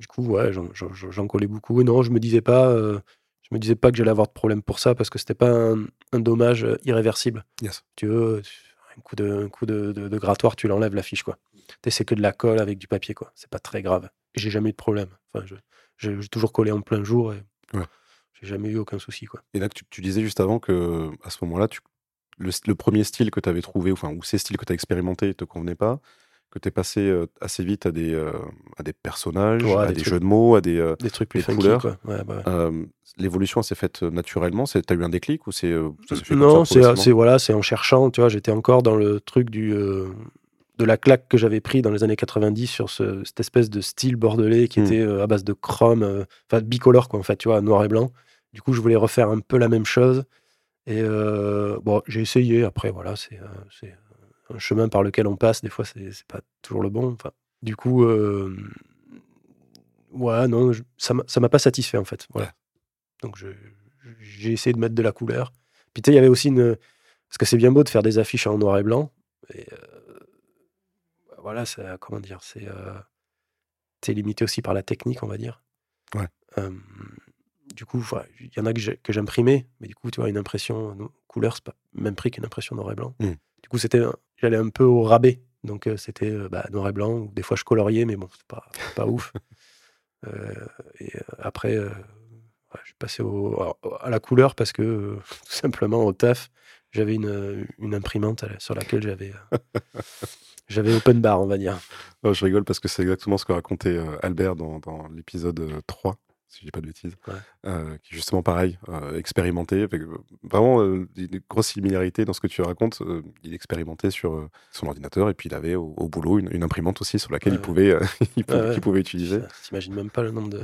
du coup, ouais, j'en- collais beaucoup. Et non, je me disais pas, euh, je me disais pas que j'allais avoir de problème pour ça parce que c'était pas un, un dommage irréversible. Yes. Tu veux, un coup de, un coup de, de- de grattoir, tu l'enlèves la fiche, quoi. C'est que de la colle avec du papier, quoi. C'est pas très grave. J'ai jamais eu de problème. Enfin, j'ai toujours collé en plein jour et Ouais. j'ai jamais eu aucun souci, quoi. Et là, tu, tu disais juste avant que à ce moment-là, le, le premier style que tu avais trouvé, enfin, ou ces styles que tu as expérimenté ne te convenaient pas, que tu es passé euh, assez vite à des, euh, à des personnages, Ouais, à des des, trucs. jeux de mots, à des. euh, Des trucs plus funky, couleurs. Ouais, bah euh, L'évolution s'est faite naturellement Tu as eu un déclic ou c'est Non, c'est voilà, c'est en cherchant, tu vois, j'étais encore dans le truc du de la claque que j'avais pris dans les années 90 sur ce- cette espèce de style bordelais qui Hmm. était euh, à base de chrome, euh, enfin bicolore quoi, en fait, tu vois, noir et blanc. Du coup, je voulais refaire un peu la même chose. Et euh, bon, j'ai essayé. Après, voilà, c'est un chemin par lequel on passe. Des fois, c'est pas toujours le bon. Enfin, du coup, ouais, non, je- ça m'a pas satisfait en fait. Voilà. Donc, j'ai essayé de mettre de la couleur. Puis tu sais, il y avait aussi une. Parce que c'est bien beau de faire des affiches en noir et blanc. Et euh, voilà, ça, comment dire, c'est euh, t'es limité aussi par la technique, on va dire. Ouais. Du coup, il y en a que j'imprimais, mais du coup, tu vois, une impression couleur, c'est pas le même prix qu'une impression noir et blanc. Mm. Du coup, c'était, j'allais un peu au rabais. Donc, euh, c'était euh, bah, noir et blanc, ou des fois je coloriais, mais bon, c'est pas, c'est pas ouf. Euh, et après, euh, ouais, je suis passé au- à, à la couleur parce que, euh, tout simplement, au taf, j'avais une, une imprimante sur laquelle j'avais, euh, j'avais open bar, on va dire. Non, je rigole parce que c'est exactement ce que racontait euh, Albert dans, dans l'épisode euh, 3, si je dis pas de bêtises, Ouais. euh, qui est justement pareil, euh, expérimenté, avec, euh, vraiment euh, une grosse similarité dans ce que tu racontes. euh, il expérimentait sur euh, son ordinateur et puis il avait au, au boulot une, une imprimante aussi sur laquelle Ouais, il, pouvait, euh, il, pouvait, Ouais, pouvait utiliser. T'imagines même pas le nombre de.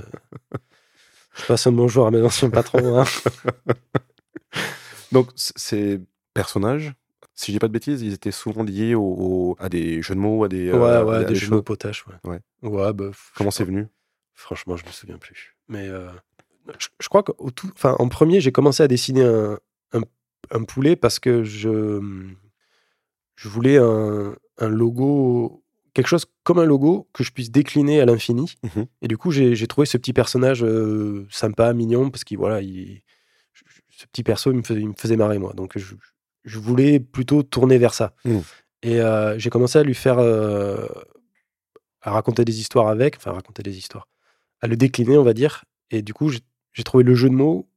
Je passe un bonjour à mes anciens patrons. hein. Donc c- ces personnages, si je dis pas de bêtises, ils étaient souvent liés au, au- à des jeux de mots, à des, ouais, euh, ouais, à des jeux de mots potaches. Ouais. Ouais. Ouais, bah, Comment c'est venu? Franchement, je me souviens plus. Mais euh, je, je crois qu'au tout, enfin, en premier, j'ai commencé à dessiner un, un, un poulet parce que je, je voulais un, un logo, quelque chose comme un logo que je puisse décliner à l'infini. Mhm. Et du coup, j'ai j'ai trouvé ce petit personnage euh, sympa, mignon, parce qu'il voilà, il, ce petit perso, il me faisait, il me faisait marrer moi. Donc, je, je voulais plutôt tourner vers ça. Mhm. Et euh, j'ai commencé à lui faire, euh, à raconter des histoires avec, enfin raconter des histoires, à le décliner, on va dire. Et du coup, j'ai trouvé le jeu de mots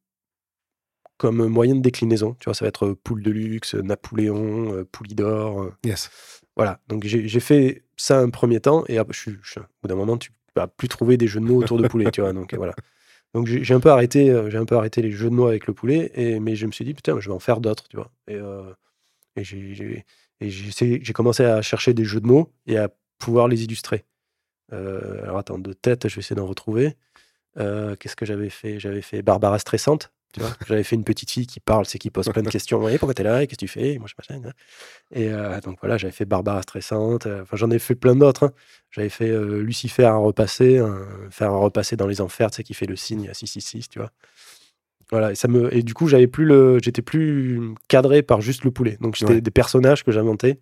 comme moyen de déclinaison. Tu vois, ça va être euh, poule de luxe, Napoléon, Poulidor. Yes. voilà, donc j'ai fait ça un premier temps, et après, je je- au bout d'un moment, tu vas plus trouver des jeux de mots autour de poulet, tu vois. Donc voilà. Donc j'ai j'ai un peu arrêté, euh, j'ai un peu arrêté les jeux de mots avec le poulet, et mais je me suis dit putain, je vais en faire d'autres, tu vois. Et, euh, j'ai- commencé à chercher des jeux de mots et à pouvoir les illustrer. Euh, alors attends, de tête, je vais essayer d'en retrouver. Qu'est-ce que j'avais fait? J'avais fait Barbara stressante. Tu vois J'avais fait une petite fille qui parle, c'est qui pose plein de questions. Ouais, pourquoi t'es là? Qu'est-ce que tu fais? Moi, je machin. hein. Et euh, donc voilà, j'avais fait Barbara stressante. euh, Enfin, j'en ai fait plein d'autres. hein. J'avais fait euh, Lucifer à repasser, faire un repasser dans les enfers, tu sais, qui fait le signe à 666, tu vois. Voilà, et, ça me, et du coup, j'avais plus le, j'étais plus cadré par juste le poulet. Donc, c'était Ouais. des personnages que j'inventais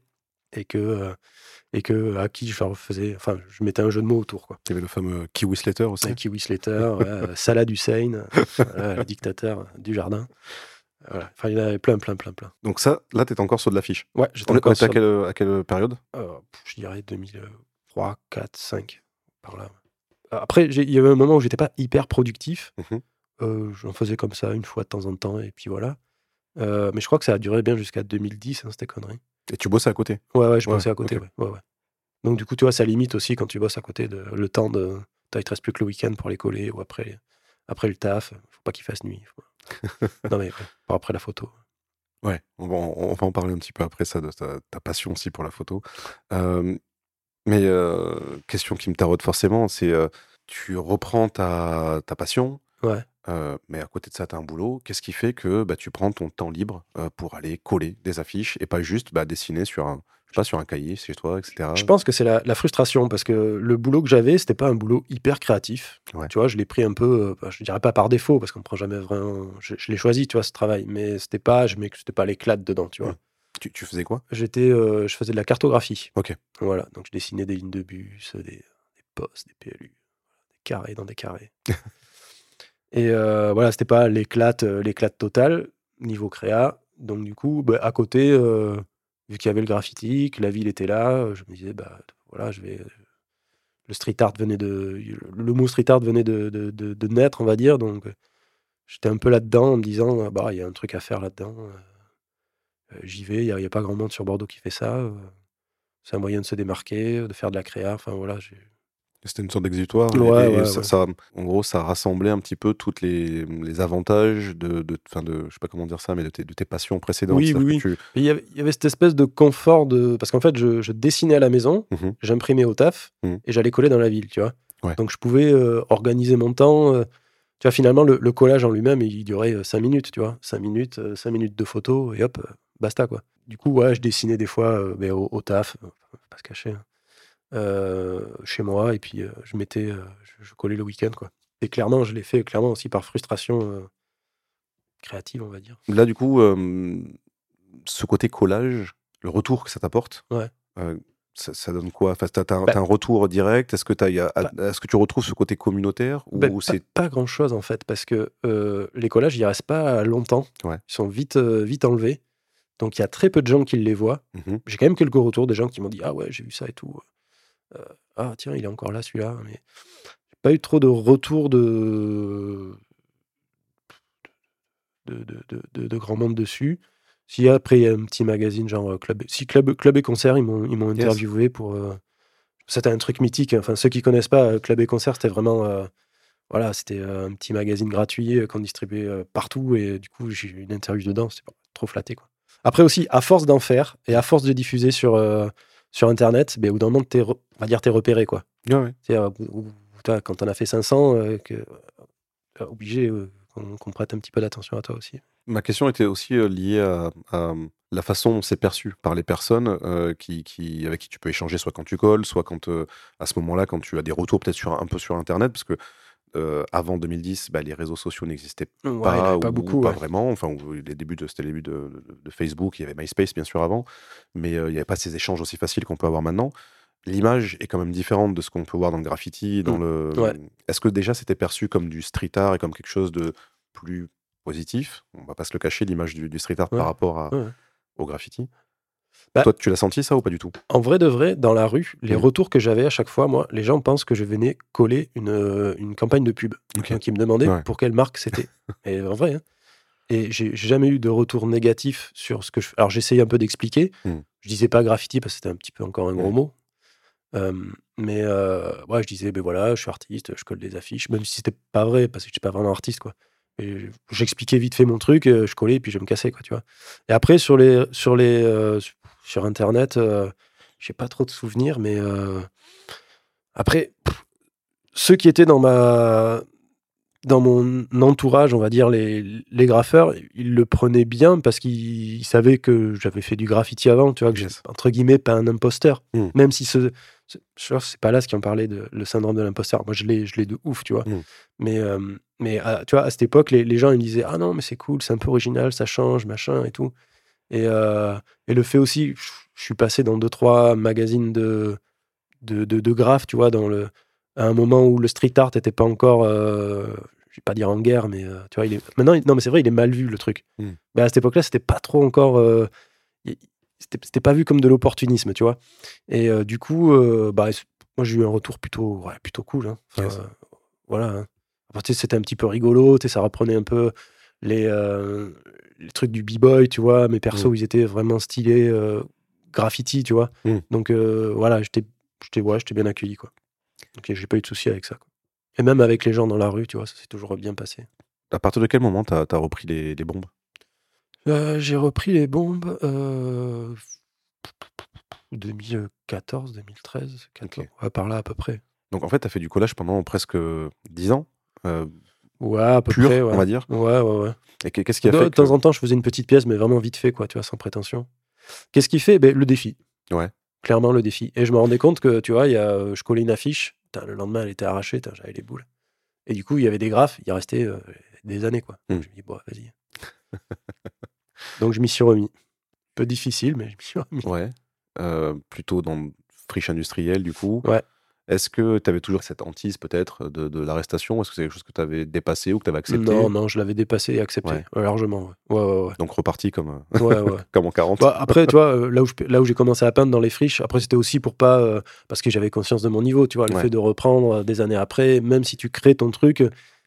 et que, euh, et que à qui je faisais, enfin, je mettais un jeu de mots autour, quoi. Il y avait le fameux Kiwi Slater aussi. Un Kiwi Slater, euh, Salah Hussein, euh, voilà, le dictateur du jardin. Voilà. Enfin, il y en avait plein, plein, plein, plein. Donc ça, là, tu encore sur de l'affiche. Ouais, j'étais encore était à sur- quelle, à quelle période? Euh, je dirais 2003, 4, 5, par là. Après, il y avait un moment où j'étais pas hyper productif. Mhm. Euh, J'en faisais comme ça une fois de temps en temps, et puis voilà. Euh, mais je crois que ça a duré bien jusqu'à 2010, hein, c'était connerie. Et tu bossais à côté Ouais, ouais, je Ouais, bossais à côté, ouais, ouais. Donc, du coup, tu vois, ça limite aussi quand tu bosses à côté de le temps de. Il te reste plus que le week-end pour les coller ou après, après le taf. Faut pas qu'il fasse nuit. faut- non, mais pas après la photo. Ouais, on va, en, on va en parler un petit peu après ça, de ta, ta passion aussi pour la photo. Euh, mais euh, question qui me taraude forcément, c'est euh, tu reprends ta, ta passion, Ouais. Euh, mais à côté de ça, tu as un boulot. Qu'est-ce qui fait que bah, tu prends ton temps libre euh, pour aller coller des affiches et pas juste bah, dessiner sur un, je sais pas, sur un cahier chez toi, etc. Je pense que c'est la, la frustration parce que le boulot que j'avais, c'était pas un boulot hyper créatif. Ouais. Tu vois, je l'ai pris un peu, euh, bah, je dirais pas par défaut parce qu'on prend jamais vraiment. Je, je l'ai choisi, tu vois, ce travail, mais c'était pas, je mets que c'était pas l'éclate dedans, tu vois. Mm. Tu, tu faisais quoi? J'étais, je faisais de la cartographie. Ok. Voilà, donc je dessinais des lignes de bus, des, des postes, des PLU, des carrés dans des carrés. Et euh, voilà, c'était pas l'éclate, euh, l'éclate totale niveau créa. Donc du coup, bah, à côté, euh, vu qu'il y avait le graffiti, que la ville était là, euh, je me disais, bah voilà, je vais. Le street art venait de, le mot street art venait de, de, naître, on va dire. Donc j'étais un peu là-dedans en me disant, ah, bah il y a un truc à faire là-dedans. J'y vais, il n'y a, a pas grand monde sur Bordeaux qui fait ça. C'est un moyen de se démarquer, de faire de la créa. Enfin voilà, j'ai- C'était une sorte d'exutoire. Ouais, et, et ouais, ça, ouais. ça- en gros, ça rassemblait un petit peu toutes les, les avantages de, de, enfin de, je sais pas comment dire ça, mais de tes, de tes passions précédentes. Oui, oui, tu- Mais il y avait, il y avait cette espèce de confort de. Parce qu'en fait, je, je dessinais à la maison, Mhm. j'imprimais au taf Mhm. et j'allais coller dans la ville, tu vois. Donc je pouvais euh, organiser mon temps. euh, tu vois, finalement, le, le collage en lui-même, il durait 5 minutes, tu vois. 5 minutes, 5 minutes de photo et hop, euh, basta, quoi. Du coup, ouais, je dessinais des fois euh, ben, au, au taf, euh, pas se cacher, hein, euh, chez moi, et puis euh, je mettais, euh, je, je collais le week-end, quoi. Et clairement, je l'ai fait clairement aussi par frustration euh, créative, on va dire. Là, du coup, euh, ce côté collage, le retour que ça t'apporte, Ouais. euh, ça, ça donne quoi? Enfin, T'as t'as un, Bah- t'as un retour direct? Est-ce que, t'as- y a- est-ce que tu retrouves ce côté communautaire ou Ben, pas, c'est pas grand chose en fait, parce que euh, les collages, ils restent pas longtemps. Ouais. Ils sont vite, euh, vite enlevés. Donc il y a très peu de gens qui les voient. Mhm. J'ai quand même quelques retours des gens qui m'ont dit Ah ouais, j'ai vu ça et tout. Ah tiens, il est encore là celui-là. Mais j'ai pas eu trop de retours de, de, de, de, de- de grand monde dessus. Si après il y a un petit magazine genre euh, Club, si Club, Club et Concert, ils m'ont ils m'ont Yes. interviewé pour. euh, c'était un truc mythique. Enfin, ceux qui connaissent pas euh, Club et Concert, c'était vraiment. euh, voilà, c'était un petit magazine gratuit qu'on distribuait partout et du coup, j'ai eu une interview dedans. C'était trop flatté, quoi. Après aussi, à force d'en faire et à force de diffuser sur, euh, sur Internet, ben, au bout d'un moment, t'es, re- on va dire, t'es repéré, quoi. Ouais, ouais. C'est-à-dire, quand on a fait 500, euh, que, euh, obligé euh, qu'on, prête un petit peu d'attention à toi aussi. Ma question était aussi euh, liée à, à, la façon dont c'est perçu par les personnes euh, qui, qui, avec qui tu peux échanger, soit quand tu colles, soit quand, euh, à ce moment-là, quand tu as des retours peut-être sur, un peu sur Internet, parce que euh, avant 2010, bah, les réseaux sociaux n'existaient Ouais, pas, ou beaucoup. pas ouais. vraiment. Enfin, les débuts de, c'était les débuts de, de- de Facebook, il y avait MySpace bien sûr avant, mais euh, il n'y avait pas ces échanges aussi faciles qu'on peut avoir maintenant. L'image est quand même différente de ce qu'on peut voir dans le graffiti. Dans Mm. le... Ouais. Est-ce que déjà c'était perçu comme du street art et comme quelque chose de plus positif? On va pas se le cacher, l'image du, du street art par rapport à, au graffiti. Bah- Toi, tu l'as senti ça ou pas du tout? En vrai de vrai, dans la rue, les Mhm. retours que j'avais à chaque fois, moi, les gens pensent que je venais coller une, euh, une campagne de pub. Ok. Donc, ils me demandaient Ouais. pour quelle marque c'était. Et en vrai, hein. Et j'ai jamais eu de retour négatif sur ce que je fais. Alors, j'essayais un peu d'expliquer. Mhm. Je disais pas graffiti parce que c'était un petit peu encore un gros mot. Euh, mais euh, ouais, je disais, ben voilà, je suis artiste, je colle des affiches, même si c'était pas vrai, parce que je suis pas vraiment artiste, quoi. Et J'expliquais vite fait mon truc, euh, je collais, puis je me cassais, quoi, tu vois. Et après, sur les, sur les, euh, sur Internet, euh, j'ai pas trop de souvenirs, mais euh, après, pff, ceux qui étaient dans ma, dans mon entourage, on va dire les, les graffeurs, ils le prenaient bien parce qu'ils ils savaient que j'avais fait du graffiti avant, tu vois, que j'étais entre guillemets pas un imposteur, Mm. même si ce, ce- c'est pas là ce qui en parlait de le syndrome de l'imposteur. Moi, je l'ai, je l'ai de ouf, tu vois. Mm. Mais, euh, mais à- tu vois, à cette époque, les, les gens ils me disaient ah non mais c'est cool, c'est un peu original, ça change, machin et tout. Et, euh, et le fait aussi, je suis passé dans deux trois magazines de de, de, de graphes, tu vois, dans le à un moment où le street art était pas encore, euh, je vais pas dire en guerre, mais euh, tu vois, il est maintenant, non mais c'est vrai, il est mal vu le truc. Mm. Mais à cette époque-là, c'était pas trop encore, euh, c'était pas vu comme de l'opportunisme, tu vois. Et du coup, bah, moi j'ai eu un retour plutôt, ouais, plutôt cool. hein. Enfin, Yes. voilà. hein. C'était un petit peu rigolo, ça reprenait un peu les, euh, les trucs du b-boy, tu vois. Mes persos, Mm. ils étaient vraiment stylés, euh, graffiti, tu vois. Mm. Donc euh, voilà, j'étais ouais, bien accueilli, quoi. Donc j'ai pas eu de soucis avec ça. quoi. Et même avec les gens dans la rue, tu vois, ça s'est toujours bien passé. À partir de quel moment tu as, repris les, les bombes? Euh, j'ai repris les bombes euh, 2014, 2013, 14, Ok. ouais, par là à peu près. Donc en fait, tu as fait du collage pendant presque 10 ans, euh, Ouais, à peu pur, près. Ouais. on va dire. ouais, ouais, ouais. Et qu'est- qu'est-ce qui a De, fait de que... temps en temps, je faisais une petite pièce, mais vraiment vite fait, quoi, tu vois, sans prétention. Qu'est-ce qui fait? Ben, Le défi. Ouais. Clairement, le défi. Et je me rendais compte que, tu vois, y a, euh, je collais une affiche, putain, le lendemain, elle était arrachée, j'avais les boules. Et du coup, il y avait des graphes, il restait euh, des années, quoi. Hmm. Je me dis, bon, vas-y. Donc, je m'y suis remis. Peu difficile, mais je m'y suis remis. Ouais. Euh, plutôt dans friche industrielle, du coup. Ouais. Est-ce que tu avais toujours cette hantise, peut-être, de, de l'arrestation? Est-ce que c'est quelque chose que tu avais dépassé ou que tu avais accepté? Non, non, je l'avais dépassé et accepté, Ouais. euh, largement. Ouais, ouais, ouais. Donc reparti comme, euh, ouais, ouais. comme en 40 Bah, après, tu vois, euh, là où, je- là où j'ai commencé à peindre dans les friches, après, c'était aussi pour pas. euh, parce que j'avais conscience de mon niveau, tu vois, le Ouais. fait de reprendre des années après, même si tu crées ton truc,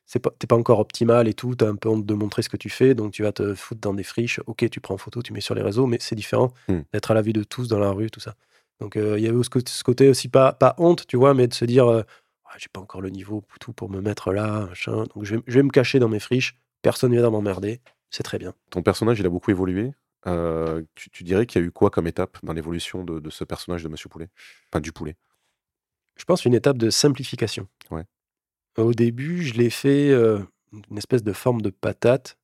c'est pas, t'es pas encore optimal et tout, t'as un peu honte de montrer ce que tu fais, donc tu vas te foutre dans des friches. Ok, tu prends en photo, tu mets sur les réseaux, mais c'est différent Hmm. d'être à la vue de tous dans la rue, tout ça. Donc, euh, il y avait ce côté, ce côté aussi, pas, pas honte, tu vois, mais de se dire, euh, Ah, j'ai pas encore le niveau pour tout pour me mettre là, machin. Donc, je vais, je vais me cacher dans mes friches, personne ne vient m'emmerder, c'est très bien. Ton personnage, il a beaucoup évolué. Euh, tu, tu dirais qu'il y a eu quoi comme étape dans l'évolution de, de ce personnage de Monsieur Poulet? Enfin, du poulet. je pense, une étape de simplification. Ouais. Au début, je l'ai fait euh, une espèce de forme de patate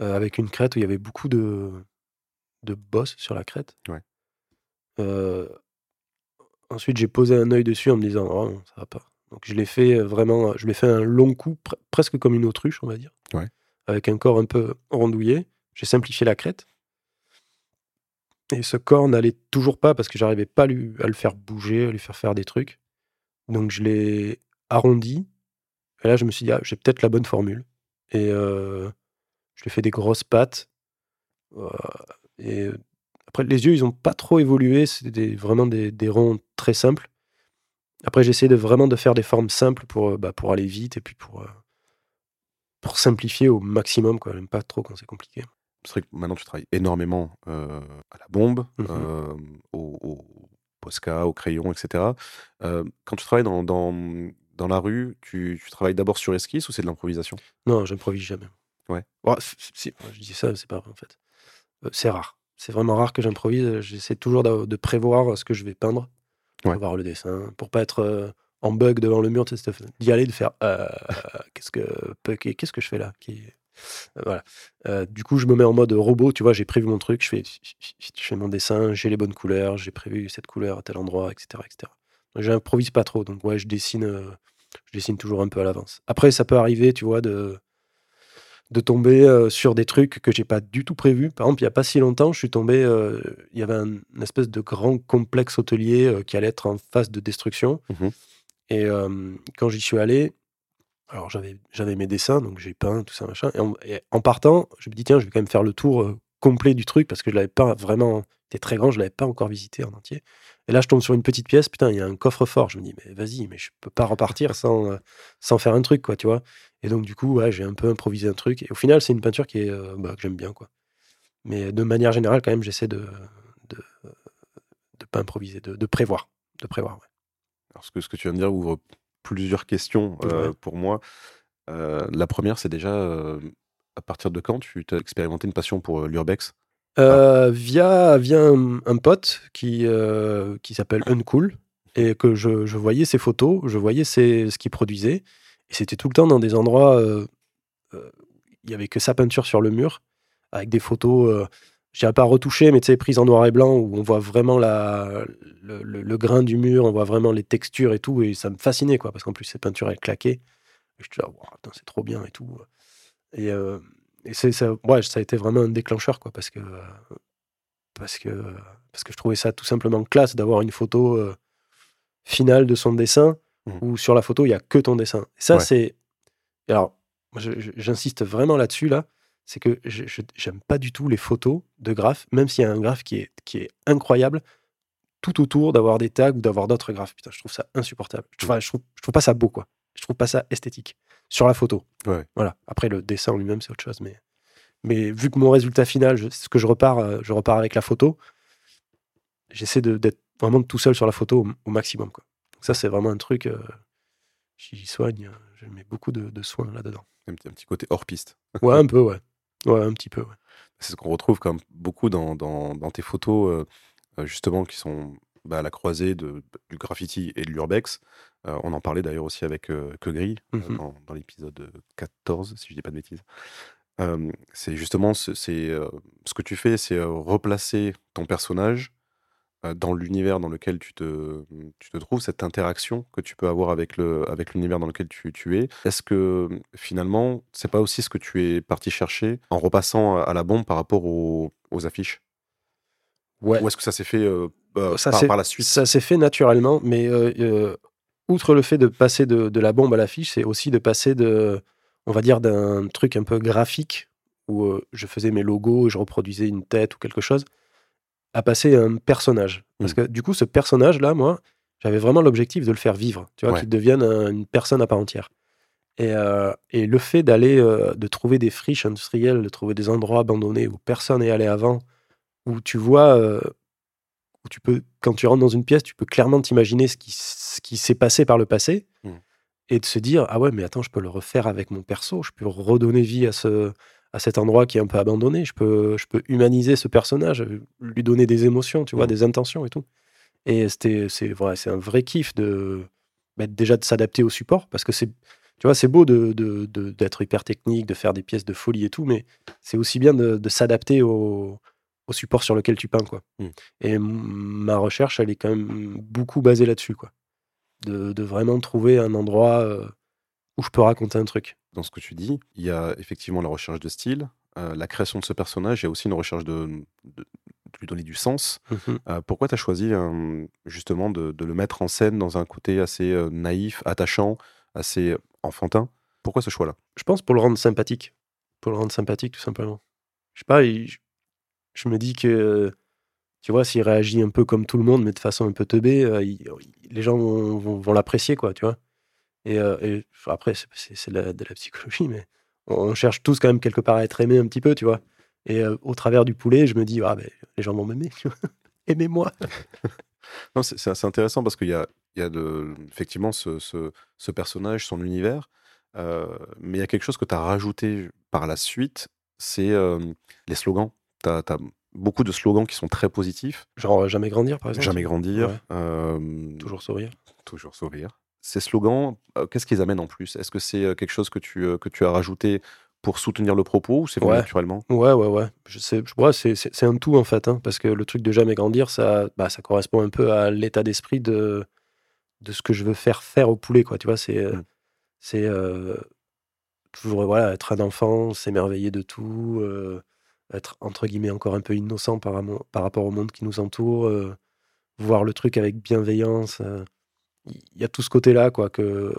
euh, avec une crête où il y avait beaucoup de, de bosses sur la crête. Ouais. Euh, ensuite, j'ai posé un œil dessus en me disant oh non, ça va pas. Donc je l'ai fait vraiment, je l'ai fait un long coup, pre- presque comme une autruche, on va dire, Ouais. avec un corps un peu rondouillé. J'ai simplifié la crête. Et ce corps n'allait toujours pas parce que j'arrivais pas à, lui- à le faire bouger, à lui faire faire des trucs. Donc je l'ai arrondi. Et là, je me suis dit, ah, j'ai peut-être la bonne formule. Et euh, je lui ai fait des grosses pattes. Euh, et après, les yeux, ils ont pas trop évolué. C'est des- vraiment des, des ronds très simples. Après, j'ai essayé de vraiment de faire des formes simples pour, euh, bah, pour aller vite et puis pour, euh, pour simplifier au maximum. Quoi. J'aime pas trop quand c'est compliqué. C'est vrai que maintenant, tu travailles énormément euh, à la bombe, euh, au, au Posca, au crayon, etc. Euh, quand tu travailles dans, dans, dans la rue, tu, tu travailles d'abord sur esquisse ou c'est de l'improvisation? Non, j'improvise jamais. Ouais. C- je dis ça, c'est pas vrai en fait. C'est rare. C'est vraiment rare que j'improvise. J'essaie toujours de, de prévoir ce que je vais peindre, Ouais. prévoir le dessin, pour pas être euh, en bug devant le mur, d'y aller, de faire euh, qu'est-ce que qu'est-ce que je fais là Qui- Euh, Voilà. Euh, du coup, je me mets en mode robot. Tu vois, j'ai prévu mon truc, je fais, je fais mon dessin, j'ai les bonnes couleurs, j'ai prévu cette couleur à tel endroit, etc., etc. J'improvise pas trop. Donc ouais, je dessine. je dessine toujours un peu à l'avance. Après, ça peut arriver, tu vois, de, de tomber euh, sur des trucs que j'ai pas du tout prévus. Par exemple, il y a pas si longtemps, je suis tombé, euh, il y avait un, une espèce de grand complexe hôtelier euh, qui allait être en phase de destruction. Mhm. Et quand j'y suis allé, alors j'avais j'avais mes dessins, donc j'ai peint tout ça machin. Et en, et en partant, je me dis tiens, je vais quand même faire le tour complet du truc parce que je l'avais pas vraiment, c'était très grand, je l'avais pas encore visité en entier. Et là, je tombe sur une petite pièce, putain, il y a un coffre-fort. Je me dis mais vas-y, mais je peux pas repartir sans euh, sans faire un truc quoi, tu vois. Et donc du coup, ouais, j'ai un peu improvisé un truc. Et au final, c'est une peinture qui est euh, bah, que j'aime bien quoi. Mais de manière générale, quand même, j'essaie de de, de pas improviser, de, de prévoir, de prévoir. ouais. Alors, ce que, ce que tu viens de dire ouvre plusieurs questions euh, Ouais. pour moi. Euh, la première, c'est déjà à partir de quand tu as expérimenté une passion pour l'urbex? Euh, via, via un, un pote qui, euh, qui s'appelle Uncool et que je, je voyais ses photos, je voyais ses- ce qu'il produisait. Et c'était tout le temps dans des endroits. euh, euh, Il y avait que sa peinture sur le mur avec des photos, euh, je dirais pas retouchées, mais tu sais, prises en noir et blanc où on voit vraiment la, le, le- le grain du mur, on voit vraiment les textures et tout. Et ça me fascinait, quoi, parce qu'en plus, ces peintures, elles claquaient. Et je disais, Wow, putain, c'est trop bien et tout. Et, euh, et ça, ouais, ça a été vraiment un déclencheur, quoi, parce que, euh, parce que, parce que je trouvais ça tout simplement classe d'avoir une photo euh, finale de son dessin Mhm. où sur la photo, il n'y a que ton dessin. Et ça, Ouais. c'est. Alors, j'insiste vraiment là-dessus, là. C'est que j'aime pas du tout les photos de graphes, même s'il y a un graphe qui est, qui est incroyable, tout autour d'avoir des tags ou d'avoir d'autres graphes. Putain, je trouve ça insupportable. Je trouve, je, trouve, je trouve pas ça beau, quoi. Je trouve pas ça esthétique. Sur la photo. Ouais. Voilà. Après, le dessin en lui-même, c'est autre chose. Mais, mais vu que mon résultat final, je, ce que je repars, euh, je repars avec la photo, j'essaie d'être vraiment tout seul sur la photo au, au maximum. Quoi. Donc ça, c'est vraiment un truc. euh, J'y soigne. euh, Je mets beaucoup de, de soins là-dedans. un, petit- un petit côté hors piste. Ouais, un peu, ouais. Ouais, un petit peu, ouais. C'est ce qu'on retrouve comme beaucoup dans, dans, dans tes photos, euh, justement, qui sont bah, à la croisée de, du graffiti et de l'urbex. Euh, on en parlait d'ailleurs aussi avec euh, Gris Mhm. dans, dans l'épisode 14, si je dis pas de bêtises. Euh, c'est justement ce, euh, ce que tu fais, c'est euh, replacer ton personnage euh, dans l'univers dans lequel tu te, tu te trouves, cette interaction que tu peux avoir avec, le, avec l'univers dans lequel tu, tu es. Est-ce que finalement, c'est pas aussi ce que tu es parti chercher en repassant à la bombe par rapport aux, aux affiches? Ouais. Ou est-ce que ça s'est fait euh, euh, Ça par, s'est- par la suite Ça s'est fait naturellement, mais euh, euh, outre le fait de passer de, de la bombe à l'affiche, c'est aussi de passer de, on va dire, d'un truc un peu graphique où je faisais mes logos, je reproduisais une tête ou quelque chose, à passer à un personnage. Parce Mm. que du coup, ce personnage-là, moi, j'avais vraiment l'objectif de le faire vivre, tu vois, Ouais. qu'il devienne un- une personne à part entière. Et, euh, et le fait d'aller, euh, de trouver des friches industrielles, de trouver des endroits abandonnés où personne n'est allé avant, où tu vois, euh, où tu peux, quand tu rentres dans une pièce, tu peux clairement t'imaginer ce qui, ce qui s'est passé par le passé Mm. et de se dire ah ouais mais attends je peux le refaire avec mon perso, je peux redonner vie à ce à cet endroit qui est un peu abandonné, je peux je peux humaniser ce personnage, lui donner des émotions, tu vois, Mm. des intentions et tout. Et c'était c'est vrai, c'est un vrai kiff de bah, déjà de s'adapter au support parce que c'est tu vois c'est beau de de- de- d'être hyper technique, de faire des pièces de folie et tout, mais c'est aussi bien de, de s'adapter au, au support sur lequel tu peins quoi. Mm. Et ma recherche, elle est quand même beaucoup basée là-dessus, quoi. De, de vraiment trouver un endroit euh, où je peux raconter un truc. Dans ce que tu dis, il y a effectivement la recherche de style, euh, la création de ce personnage, il y a aussi une recherche de, de- de lui donner du sens. Euh, pourquoi tu as choisi justement de, le mettre en scène dans un côté assez naïf, attachant, assez enfantin? Pourquoi ce choix-là? Je pense pour le rendre sympathique. Pour le rendre sympathique, tout simplement. Je sais pas, il- je, me dis que, tu vois, s'il réagit un peu comme tout le monde, mais de façon un peu teubée, euh, les gens vont, vont- l'apprécier, quoi, tu vois. Et, euh, après, c'est- de, la- psychologie, mais on, cherche tous quand même quelque part à être aimé un petit peu, tu vois. Et euh, au travers du poulet, je me dis, ah, ben, les gens vont m'aimer, tu vois. Aimez-moi. Non, c'est intéressant parce qu'il y a, il y a de, effectivement ce, ce- ce personnage, son univers, mais il y a quelque chose que tu as rajouté par la suite, c'est les slogans. Tu as, beaucoup de slogans qui sont très positifs. Genre, euh, jamais grandir, par exemple. Jamais grandir, Ouais. euh, Toujours sourire. toujours sourire. Ces slogans, euh, qu'est-ce qu'ils amènent en plus? Est-ce que c'est quelque chose que tu, euh, que tu as rajouté pour soutenir le propos ou c'est venu Ouais. naturellement? Ouais, ouais, ouais. Je sais, je, ouais, c'est, un tout en fait, hein, parce que le truc de jamais grandir, ça, bah, ça correspond un peu à l'état d'esprit de, de ce que je veux faire faire au poulet, quoi. Tu vois, c'est, Mm. c'est toujours voilà, être un enfant, s'émerveiller de tout, euh, être entre guillemets encore un peu innocent par, rapport au monde qui nous entoure, euh, voir le truc avec bienveillance. euh. Il y a tout ce côté-là, quoi, que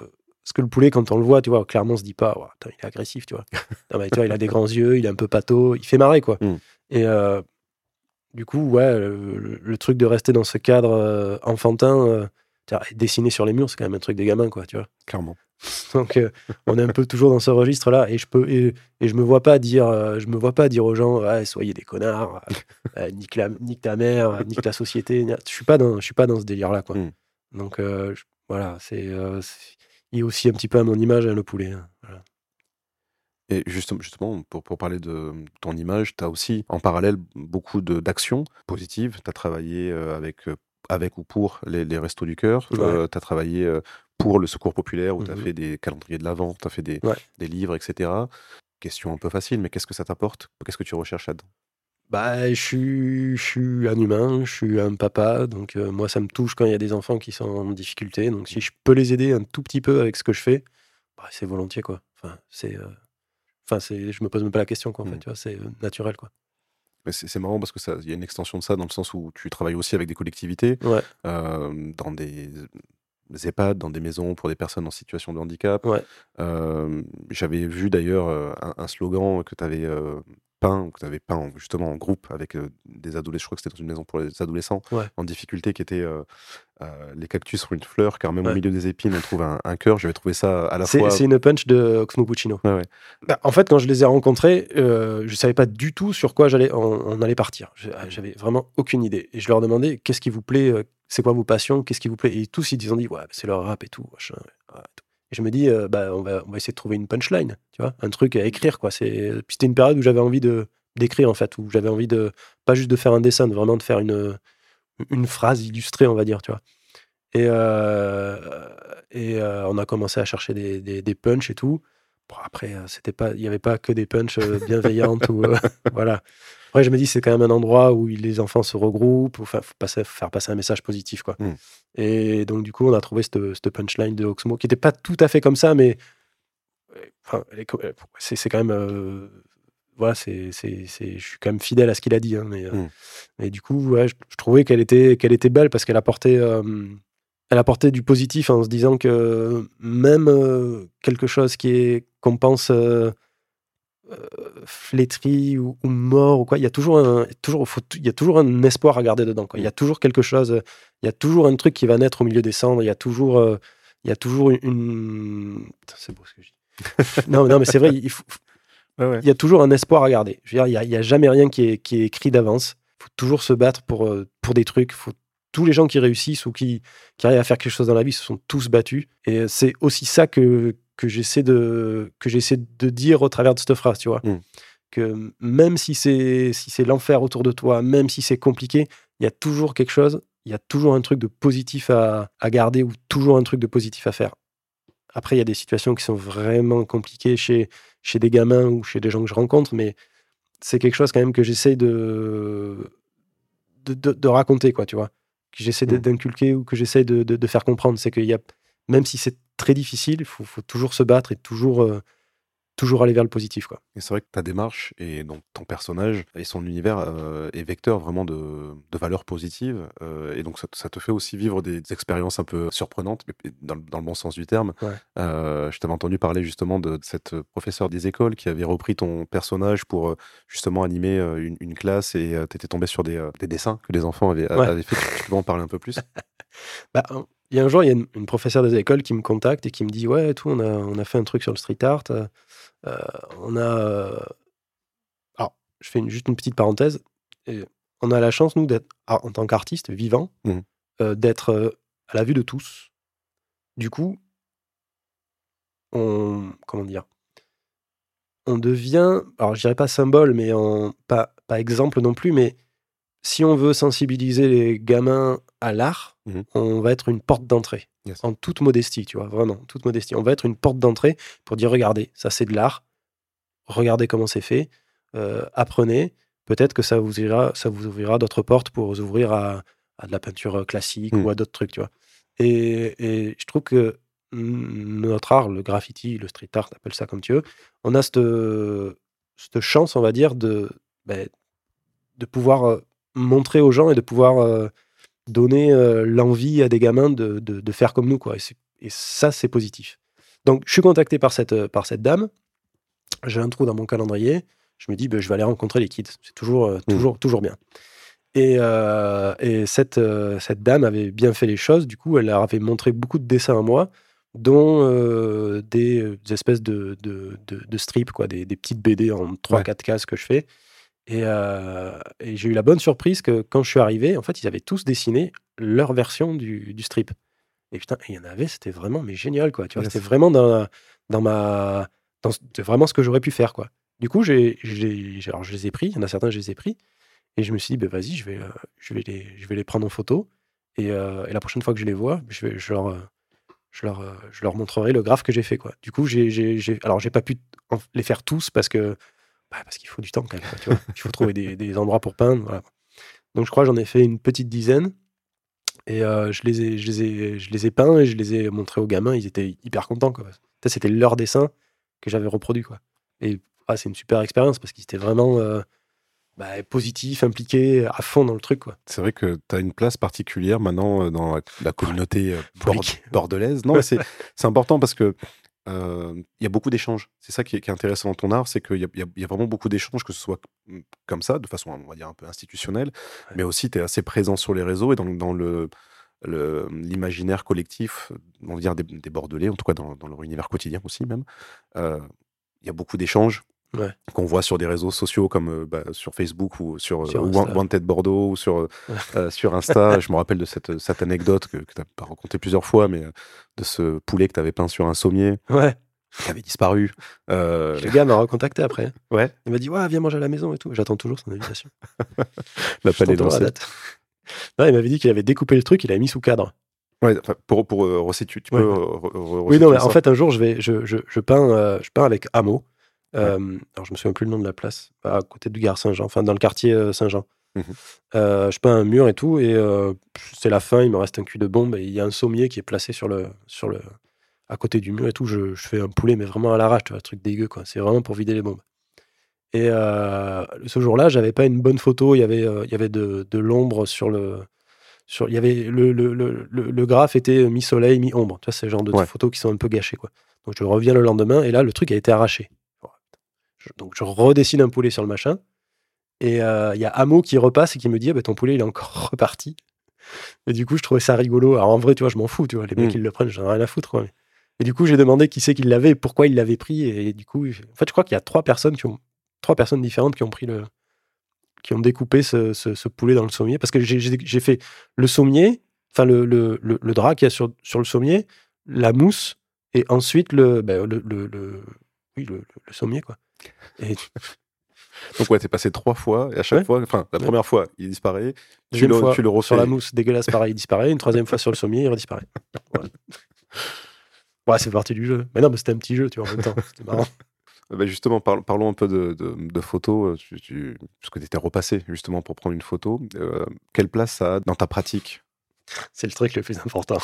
parce que le poulet, quand on le voit, tu vois, clairement, on se dit pas, attends, il est agressif, tu vois. Non, mais tu vois, il a des grands yeux, il est un peu pâteau, il fait marrer, quoi. Mm. Et euh, du coup, ouais, le, le- le truc de rester dans ce cadre enfantin, dessiner sur les murs, c'est quand même un truc des gamins, quoi, tu vois. Clairement. Donc, euh, on est un peu toujours dans ce registre-là, et je peux, et, et je me vois pas dire, euh, je me vois pas dire aux gens, soyez des connards, euh, euh, nique, la- nique ta mère, nique la société. Je suis pas dans, je suis pas dans ce délire-là, quoi. Mm. Donc, je- voilà, c'est, il est aussi un petit peu à mon image, hein, le poulet. hein, voilà. Et justement, justement pour, pour parler de ton image, tu as aussi en parallèle beaucoup d'actions positives. Tu as travaillé avec, avec ou pour les, les Restos du Cœur. tu Ouais. as travaillé euh, pour le Secours Populaire où tu as fait des calendriers de l'Avent, tu as fait des, Ouais. des livres, etc. Question un peu facile, mais qu'est-ce que ça t'apporte? Qu'est-ce que tu recherches là-dedans? Bah, je suis, je suis un humain, je suis un papa, donc euh, moi ça me touche quand il y a des enfants qui sont en difficulté. Donc si je peux les aider un tout petit peu avec ce que je fais, bah, c'est volontiers quoi. Enfin, c'est, euh, enfin c'est, je me pose même pas la question quoi. En fait, Mm. tu vois, c'est euh, naturel quoi. Mais C'est marrant parce que ça- il y a une extension de ça dans le sens où tu travailles aussi avec des collectivités, Ouais, euh, dans des, des EHPAD, dans des maisons pour des personnes en situation de handicap. ouais. Euh, J'avais vu d'ailleurs euh, un, un slogan que tu avais peint, que tu avais peint en- justement en groupe avec euh, des adolescents, je crois que c'était dans une maison pour les adolescents Ouais. en difficulté, qui était euh, euh, les cactus sont une fleur, car même au milieu des épines on trouve un, un cœur. J'avais trouvé ça à la fois. c'est une punch de Oxmo Puccino. Bah, en fait, quand je les ai rencontrés, euh, je savais pas du tout sur quoi j'allais, on, on allait partir. Je- J'avais vraiment aucune idée. Et je leur demandais qu'est-ce qui vous plaît, euh, c'est quoi vos passions, qu'est-ce qui vous plaît? Et tous ils ont dit ouais, c'est le rap et tout. Et je me dis euh, bah on va, essayer de trouver une punchline, tu vois, un truc à écrire quoi. Puis c'était une période où j'avais envie de d'écrire en fait, où j'avais envie de pas juste de faire un dessin, de vraiment de faire une une phrase illustrée, on va dire, tu vois. Et, euh, euh, on a commencé à chercher des, des, des punchs et tout. Bon, après, euh, c'était pas, il n'y avait pas que des punchs bienveillantes ou voilà. Après, je me dis, c'est quand même un endroit où les enfants se regroupent, enfin, faut passer, faire passer un message positif, quoi. Mm. Et donc, du coup, on a trouvé cette, cette punchline de Oxmo qui n'était pas tout à fait comme ça, mais enfin, c'est quand même voilà, c'est, je suis quand même fidèle à ce qu'il a dit. Hein, mais, Mm. mais du coup, ouais, je, je trouvais qu'elle était, qu'elle était belle parce qu'elle apportait, euh, elle apportait du positif en se disant que même euh, quelque chose qui est qu'on pense euh, euh, flétri ou, ou mort ou quoi, il y a toujours un, toujours, faut- il y a toujours un espoir à garder dedans. Quoi. Il y a toujours quelque chose, il y a toujours un truc qui va naître au milieu des cendres. Il y a toujours, euh, il y a toujours une. une- c'est beau ce que je dis. non, non, mais c'est vrai. Il faut, Ouais, ouais. il y a toujours un espoir à garder. Je veux dire, il n'y a, il a jamais rien qui est, qui est écrit d'avance. Il faut toujours se battre pour, euh, pour des trucs. Faut, tous les gens qui réussissent ou qui, qui arrivent à faire quelque chose dans la vie se sont tous battus. Et c'est aussi ça que, que j'essaie de, que j'essaie de dire au travers de cette phrase, tu vois. Mm. Que même si c'est si c'est l'enfer autour de toi, même si c'est compliqué, il y a toujours quelque chose, il y a toujours un truc de positif à, à garder ou toujours un truc de positif à faire. Après, il y a des situations qui sont vraiment compliquées chez, chez des gamins ou chez des gens que je rencontre, mais c'est quelque chose quand même que j'essaie de, de, de- de raconter, quoi, tu vois. Que j'essaie Mm. d'inculquer ou que j'essaie de, de- de faire comprendre. C'est qu'il y a, même si c'est très difficile, il faut, faut toujours se battre et toujours, euh, toujours aller vers le positif, quoi. Et c'est vrai que ta démarche et donc ton personnage et son univers euh, est vecteur vraiment de, de valeurs positives. euh, et donc ça, te- ça te fait aussi vivre des, expériences un peu surprenantes, mais dans, le- dans le bon sens du terme. Ouais. Euh, je t'avais entendu parler justement de cette professeure des écoles qui avait repris ton personnage pour euh, justement animer euh, une, une classe et tu étais tombé sur des, euh, des dessins que les enfants avaient, Ouais. avaient fait. Tu peux en parler un peu plus Bah, il y a un jour, il y a une, une professeure des écoles qui me contacte et qui me dit Ouais, tout, on a, on a fait un truc sur le street art. euh, euh, on a. euh, Alors, je fais une- juste une petite parenthèse. Et on a la chance, nous, d'être, ah, en tant qu'artistes vivants, Mhm. euh, d'être à la vue de tous. Du coup, on. Comment dire On devient. Alors, je dirais pas symbole, mais pas, pas exemple non plus, mais si on veut sensibiliser les gamins à l'art, Mhm. on va être une porte d'entrée. Yes. En toute modestie, tu vois, vraiment, toute modestie. On va être une porte d'entrée pour dire regardez, ça c'est de l'art, regardez comment c'est fait, euh, apprenez. Peut-être que ça vous, ira, ça vous ouvrira d'autres portes pour vous ouvrir à, à de la peinture classique Mhm. ou à d'autres trucs, tu vois. Et, et je trouve que notre art, le graffiti, le street art, appelle ça comme tu veux, on a cette, cette chance, on va dire, de, ben, de pouvoir euh, montrer aux gens et de pouvoir euh, donner euh, l'envie à des gamins de, de- de faire comme nous. Quoi. Et, ça, c'est positif. Donc, je suis contacté par cette, euh, par cette dame. J'ai un trou dans mon calendrier. Je me dis, ben, je vais aller rencontrer les kids. C'est toujours, euh, toujours, toujours bien. Et, euh, et cette, cette dame avait bien fait les choses. Du coup, elle leur avait montré beaucoup de dessins à moi, dont des, des espèces de, de, de, de strips, quoi, des, des petites BD en 3-4 cases que je fais. Et, euh, et j'ai eu la bonne surprise que quand je suis arrivé, en fait, ils avaient tous dessiné leur version du, du strip. Et putain, il y en avait, c'était vraiment mais génial, quoi. Tu vois, Yes. c'était vraiment dans, dans ma. dans- vraiment ce que j'aurais pu faire, quoi. Du coup, j'ai, alors je les ai pris, il y en a certains, je les ai pris. Et je me suis dit, ben vas-y, je vais, euh, je, vais les, je vais les prendre en photo. Et, euh, et la prochaine fois que je les vois, je, vais, je, leur, je, leur, je leur montrerai le graphe que j'ai fait, quoi. Du coup, j'ai, alors j'ai pas pu les faire tous parce que bah, parce qu'il faut du temps quand même. quoi, tu vois. Il faut trouver des, des endroits pour peindre. voilà. Donc je crois j'en ai fait une petite dizaine. Et euh, je, les ai, je, les ai, je les ai peints et je les ai montrés aux gamins. Ils étaient hyper contents. Quoi. Ça, C'était leur dessin que j'avais reproduit. Quoi. Et ah, c'est une super expérience parce qu'ils étaient vraiment euh, bah, positifs, impliqués à fond dans le truc. Quoi. C'est vrai que tu as une place particulière maintenant euh, dans la, la communauté bord- bordelaise. Non, c'est c'est important parce que euh, il y a beaucoup d'échanges. C'est ça qui est, qui est intéressant dans ton art, c'est qu'il y, a- y vraiment beaucoup d'échanges, que ce soit mm, comme ça, de façon, on va dire, un peu institutionnelle, Ouais. mais aussi tu es assez présent sur les réseaux et dans, dans le l'imaginaire collectif, on va dire des, des Bordelais, en tout cas dans, dans leur univers quotidien aussi même. Euh, Il y a beaucoup d'échanges Ouais. qu'on voit sur des réseaux sociaux comme euh, bah, sur Facebook ou sur, euh, Sur Wa- Insta. Wanted Bordeaux ou sur, euh, euh, sur Insta. Je me rappelle de cette, cette anecdote que, que tu as pas racontée plusieurs fois, mais euh, de ce poulet que tu avais peint sur un sommier. Ouais. qui avait disparu. Euh, Le gars m'a recontacté après. Ouais. Il m'a dit Ouais, viens manger à la maison et tout. J'attends toujours son invitation. La date. Non, il m'avait dit qu'il avait découpé le truc, il l'avait mis sous cadre. Ouais, pour, pour euh, resituer, tu Ouais. peux euh, re- re- Oui, non, mais en fait, un jour, je, vais, je, je, je, peins, euh, je peins avec Hameau. Euh, Alors, je me souviens plus le nom de la place, à côté du Gare Saint-Jean, enfin, dans le quartier euh, Saint-Jean. Mhm. Euh, je peins un mur et tout, et euh, c'est la fin, il me reste un cul de bombe, et il y a un sommier qui est placé sur le, sur le, à côté du mur et tout. Je, je fais un poulet, mais vraiment à l'arrache, tu vois, un truc dégueu, quoi. C'est vraiment pour vider les bombes. Et ce jour-là, j'avais pas une bonne photo, il y avait, il y avait de, de l'ombre sur le. Sur, il y avait le, le, le, le, le graphe était mi-soleil, mi-ombre. Tu vois, c'est le genre de Ouais. photos qui sont un peu gâchées, quoi. Donc je reviens le lendemain, et là, le truc a été arraché. Je- donc je redessine un poulet sur le machin. Et euh, il y a Hameau qui repasse et qui me dit ah, bah, ton poulet il est encore reparti. Et du coup je trouvais ça rigolo. Alors en vrai tu vois je m'en fous, tu vois les mecs Mm. ils le prennent, j'en ai rien à foutre. quoi. Et du coup j'ai demandé qui c'est qui l'avait et pourquoi il l'avait pris. Et du coup en fait je crois qu'il y a trois personnes qui ont trois personnes différentes qui ont pris le qui ont découpé ce, ce- ce poulet dans le sommier parce que j'ai- fait le sommier, enfin le, le, le, le drap qu'il y a sur, sur le sommier, la mousse et ensuite le ben, le, le, le- oui le sommier quoi. Et Donc, ouais, t'es passé trois fois, et à chaque Ouais. fois, enfin, la Ouais. première fois, il disparaît. Tu le, fois, tu le refais. sur la mousse dégueulasse, pareil, il disparaît. Une troisième fois sur le sommier, il redisparaît. Voilà. Ouais, c'est parti du jeu. Mais non, mais c'était un petit jeu, tu vois, en même temps. C'était marrant. Bah, justement, parl- parlons un peu de, de- de photos, euh, tu, tu- parce que tu étais repassé justement pour prendre une photo. Euh, quelle place ça a dans ta pratique? C'est le truc le plus important.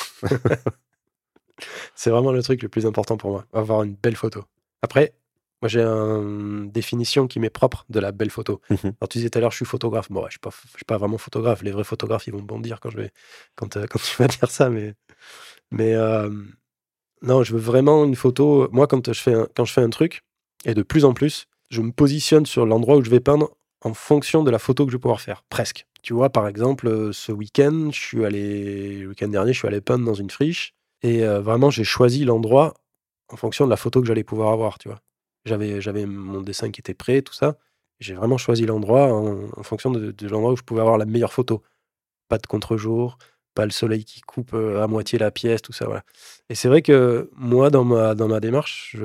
c'est vraiment le truc le plus important pour moi, avoir une belle photo. Après, moi, j'ai une définition qui m'est propre de la belle photo. Mhm. Alors, tu disais tout à l'heure, je suis photographe. Bon, ouais, je suis pas, je suis pas vraiment photographe. Les vrais photographes, ils vont me bondir quand je vais, quand, euh, quand tu vas dire ça, mais, mais euh, non, je veux vraiment une photo. Moi, quand je fais un, quand je fais un truc, et de plus en plus, je me positionne sur l'endroit où je vais peindre en fonction de la photo que je vais pouvoir faire, presque. Tu vois, par exemple, euh, ce week-end, je suis allé, le week-end dernier, je suis allé peindre dans une friche, et euh, vraiment, j'ai choisi l'endroit en fonction de la photo que j'allais pouvoir avoir, tu vois. J'avais, j'avais mon dessin qui était prêt, tout ça. J'ai vraiment choisi l'endroit en, fonction de, l'endroit où je pouvais avoir la meilleure photo. Pas de contre-jour, pas le soleil qui coupe euh, à moitié la pièce, tout ça. Et c'est vrai que moi, dans ma, dans ma démarche,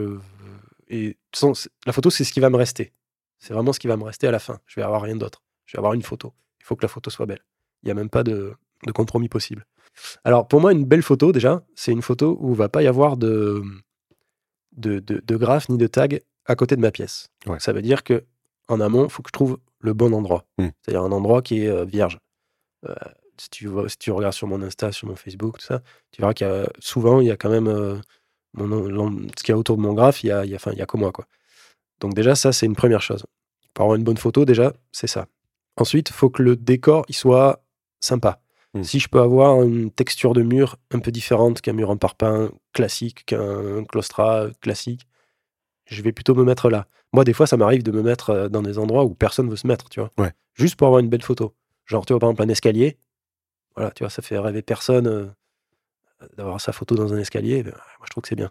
la photo, c'est ce qui va me rester. C'est vraiment ce qui va me rester à la fin. Je vais avoir rien d'autre. Je vais avoir une photo. Il faut que la photo soit belle. Il n'y a même pas de, de compromis possible. Alors, pour moi, une belle photo, déjà, c'est une photo où il va pas y avoir de, de, de, de graphe ni de tag à côté de ma pièce. Ouais. Ça veut dire que en amont, il faut que je trouve le bon endroit. Mm. C'est-à-dire un endroit qui est euh, vierge. Euh, si, tu vois, si tu regardes sur mon Insta, sur mon Facebook, tout ça, tu verras qu'il y a souvent, il y a quand même euh, mon, ce qu'il y a autour de mon graphe, il y a, il y a, enfin, il y a que moi. Quoi. Donc déjà, ça, c'est une première chose. Pour avoir une bonne photo, déjà, c'est ça. Ensuite, il faut que le décor il soit sympa. Mm. Si je peux avoir une texture de mur un peu différente qu'un mur en parpaing classique, qu'un claustra classique, je vais plutôt me mettre là. Moi, des fois, ça m'arrive de me mettre euh, dans des endroits où personne veut se mettre, tu vois. Ouais. Juste pour avoir une belle photo. Genre, tu vois, par exemple, un escalier. Voilà, tu vois, ça fait rêver personne euh, d'avoir sa photo dans un escalier. Ben, moi, je trouve que c'est bien.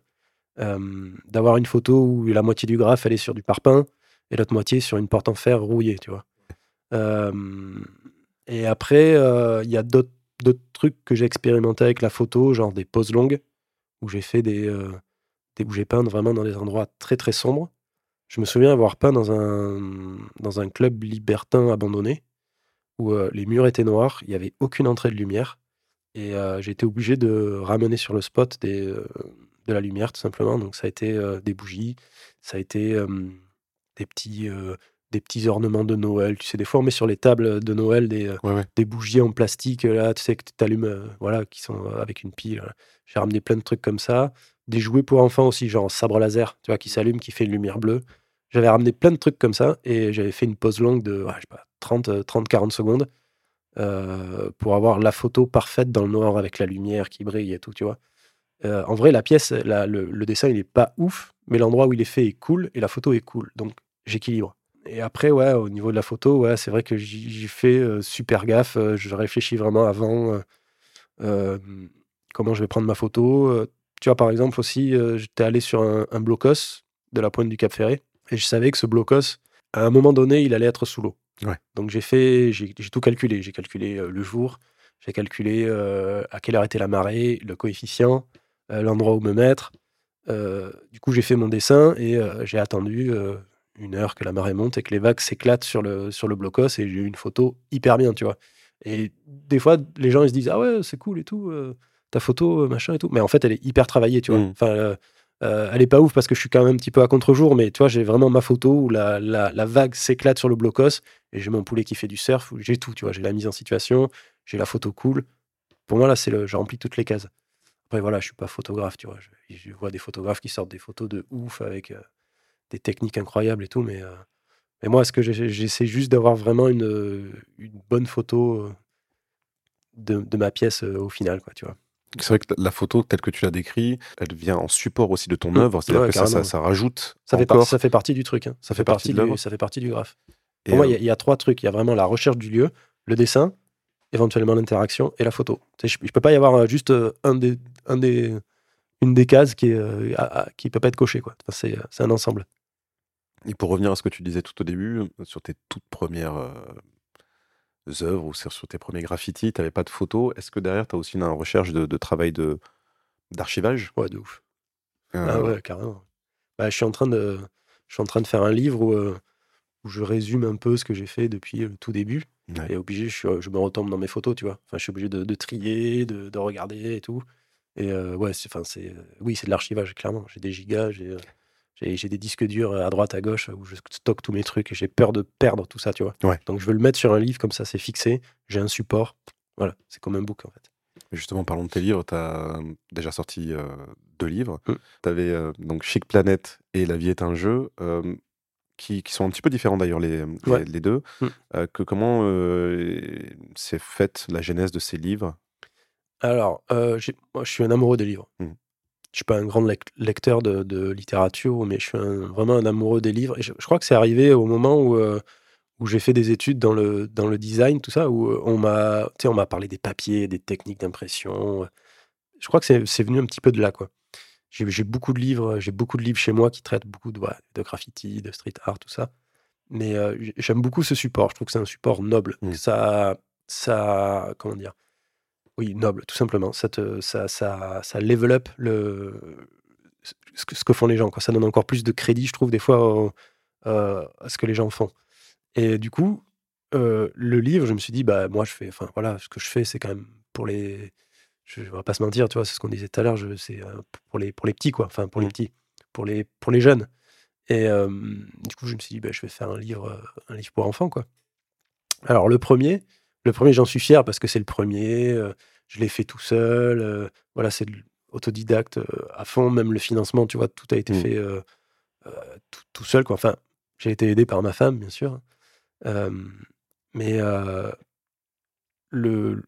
Euh, d'avoir une photo où la moitié du graphe, elle est sur du parpaing et l'autre moitié sur une porte en fer rouillée, tu vois. Euh, et après, euh, il y a d'autres d'autres trucs que j'ai expérimenté avec la photo, genre des poses longues, où j'ai fait des, euh, des peint vraiment dans des endroits très très sombres. Je me souviens avoir peint dans un, dans un club libertin abandonné, où euh, les murs étaient noirs, il n'y avait aucune entrée de lumière, et euh, j'ai été obligé de ramener sur le spot de la lumière, tout simplement. Donc ça a été des bougies, ça a été des petits... des petits ornements de Noël. Tu sais, des fois, on met sur les tables de Noël des, euh, Ouais, ouais. des bougies en plastique, là, tu sais, que tu allumes, euh, voilà, qui sont euh, avec une pile. J'ai ramené plein de trucs comme ça. Des jouets pour enfants aussi, genre sabre laser, tu vois, qui s'allume, qui fait une lumière bleue. J'avais ramené plein de trucs comme ça et j'avais fait une pause longue de, ouais, je sais pas, 30, euh, 30, 40 secondes euh, pour avoir la photo parfaite dans le noir avec la lumière qui brille et tout, tu vois. Euh, en vrai, la pièce, la- le, le dessin, il est pas ouf, mais l'endroit où il est fait est cool et la photo est cool. Donc, j'équilibre. Et après, ouais, au niveau de la photo, ouais, c'est vrai que j'y fais euh, super gaffe. euh, je réfléchis vraiment avant euh, comment je vais prendre ma photo. Tu vois, par exemple, aussi, j'étais allé sur un, un blocos de la pointe du Cap Ferré et je savais que ce blocos, à un moment donné, il allait être sous l'eau. Ouais. Donc, j'ai fait, j'ai tout calculé. J'ai calculé le jour, j'ai calculé à quelle heure était la marée, le coefficient, l'endroit où me mettre. Du coup, j'ai fait mon dessin et j'ai attendu une heure que la marée monte et que les vagues s'éclatent sur le, sur le blocos et j'ai eu une photo hyper bien, tu vois. Et des fois, les gens ils se disent Ah ouais, c'est cool et tout, ta photo, machin et tout. Mais en fait, elle est hyper travaillée, tu vois. Mm. Enfin, elle est pas ouf parce que je suis quand même un petit peu à contre-jour, mais tu vois, j'ai vraiment ma photo où la, la, la vague s'éclate sur le blocos et j'ai mon poulet qui fait du surf, où j'ai tout, tu vois. J'ai la mise en situation, j'ai la photo cool. Pour moi, là, c'est le, j'ai rempli toutes les cases. Après, voilà, je suis pas photographe, tu vois. Je, je vois des photographes qui sortent des photos de ouf avec euh, des techniques incroyables et tout, mais, euh, mais moi, est-ce que j'essaie juste d'avoir vraiment une, une bonne photo euh, de, de ma pièce euh, au final, quoi, tu vois. C'est vrai que la photo, telle que tu l'as décrit, elle vient en support aussi de ton Mm. œuvre. C'est-à-dire Ouais, que ça, ça, rajoute Ça fait, ça fait partie du truc. hein. Ça, fait partie, du, ça fait partie du graphe. Et, Pour moi, il y a- il y, a trois trucs. Il y a vraiment la recherche du lieu, le dessin, éventuellement l'interaction et la photo. Je, je peux pas y avoir juste un des, un des, une des cases qui est, euh, à- à- qui peut pas être cochée. Quoi. Enfin, c'est, euh, c'est un ensemble. Et pour revenir à ce que tu disais tout au début, sur tes toutes premières euh, œuvres ou sur, sur tes premiers graffitis, tu n'avais pas de photos. Est-ce que derrière, tu as aussi une recherche de, de travail de, d'archivage? Ouais, de ouf. Euh, Ah ouais, carrément. Bah, je, suis en train de, je suis en train de faire un livre où, euh, où je résume un peu ce que j'ai fait depuis le tout début. ouais. Et obligé, je, suis- je me retombe dans mes photos, tu vois. Enfin, je suis obligé de, de trier, de, de regarder et tout. Et euh, ouais, c'est, c'est, euh, oui, c'est de l'archivage, clairement. J'ai des gigas, j'ai, euh, j'ai, j'ai des disques durs à droite, à gauche où je stocke tous mes trucs et j'ai peur de perdre tout ça, tu vois. Ouais. Donc, je veux le mettre sur un livre, comme ça, c'est fixé. J'ai un support. Voilà, c'est comme un book, en fait. Justement, parlons de tes livres. Tu as déjà sorti euh, deux livres. Mm. Tu avais donc Chic Planète et La vie est un jeu, euh, qui, qui sont un petit peu différents d'ailleurs, les, les- Ouais. les deux. Mm. Euh, que, comment euh, s'est faite la genèse de ces livres Alors, euh, moi, je suis un amoureux des livres. Mhm. Je suis pas un grand lec- lecteur de, de littérature, mais je suis un- vraiment un amoureux des livres. Et je, je crois que c'est arrivé au moment où, euh, où j'ai fait des études dans le, dans le design, tout ça, où euh, on m'a parlé des papiers, des techniques d'impression. Je crois que c'est c'est venu un petit peu de là, quoi. J'ai beaucoup de livres, j'ai beaucoup de livres chez moi qui traitent beaucoup de, ouais, de graffiti, de street art, tout ça. Mais euh, j'aime beaucoup ce support. Je trouve que c'est un support noble. Mhm. Ça, ça, comment dire oui, noble, tout simplement. Ça, te, ça, ça, ça level up le, ce, que, ce que font les gens. Quoi. Ça donne encore plus de crédit, je trouve, des fois, au- euh, à ce que les gens font. Et du coup, euh, le livre, je me suis dit, bah, moi, je fais, enfin, voilà, ce que je fais, c'est quand même pour les. Je ne vais pas se mentir, tu vois, c'est ce qu'on disait tout à l'heure, c'est euh, pour, les, pour les petits, quoi. Enfin, pour les Mm. petits, pour les, pour les jeunes. Et du coup, je me suis dit, bah, je vais faire un livre, un livre pour enfants, quoi. Alors, le premier, le premier, j'en suis fier parce que c'est le premier. euh, je l'ai fait tout seul. euh, voilà, c'est autodidacte euh, à fond. Même le financement, tu vois, tout a été Mm. fait tout, tout seul. Quoi. Enfin, j'ai été aidé par ma femme, bien sûr. Euh, mais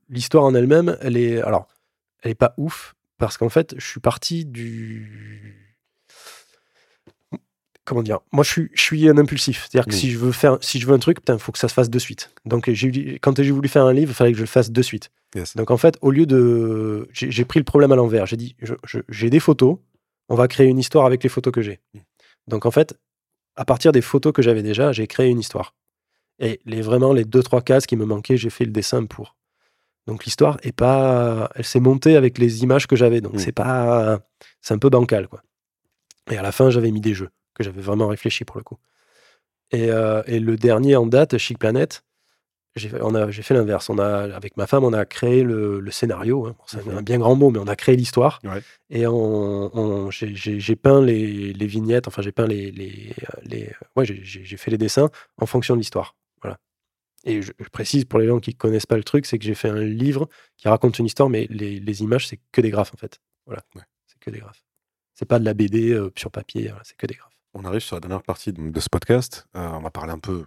l'histoire en elle-même, elle est, alors, elle est pas ouf parce qu'en fait, je suis parti du comment dire Moi, je suis, je suis un impulsif. C'est-à-dire que Oui. si je veux faire, si je veux un truc, il faut que ça se fasse de suite. Donc, j'ai quand j'ai voulu faire un livre, il fallait que je le fasse de suite. Yes. Donc, en fait, au lieu de, j'ai j'ai pris le problème à l'envers. J'ai dit, je- je- j'ai des photos, on va créer une histoire avec les photos que j'ai. Donc, en fait, à partir des photos que j'avais déjà, j'ai créé une histoire. Et les vraiment les deux trois cases qui me manquaient, j'ai fait le dessin pour. Donc l'histoire est pas, elle s'est montée avec les images que j'avais. Donc c'est pas, c'est un peu bancal quoi. Et à la fin, j'avais mis des jeux que j'avais vraiment réfléchi pour le coup. Et, euh, et le dernier en date, Chic Planet, j'ai fait, l'inverse. On a, avec ma femme, on a créé le, le scénario. hein. Bon, c'est Mhm. un bien grand mot, mais on a créé l'histoire. Ouais. Et on, on- j'ai- peint les, les vignettes, enfin j'ai peint les, les, les ouais, j'ai- fait les dessins en fonction de l'histoire. Voilà. Et je, je précise pour les gens qui connaissent pas le truc, c'est que j'ai fait un livre qui raconte une histoire, mais les, les images c'est que des graphes en fait. Voilà, Ouais. c'est que des graphes. C'est pas de la BD euh, sur papier, voilà, c'est que des graphes. On arrive sur la dernière partie de, de ce podcast. Euh, on va parler un peu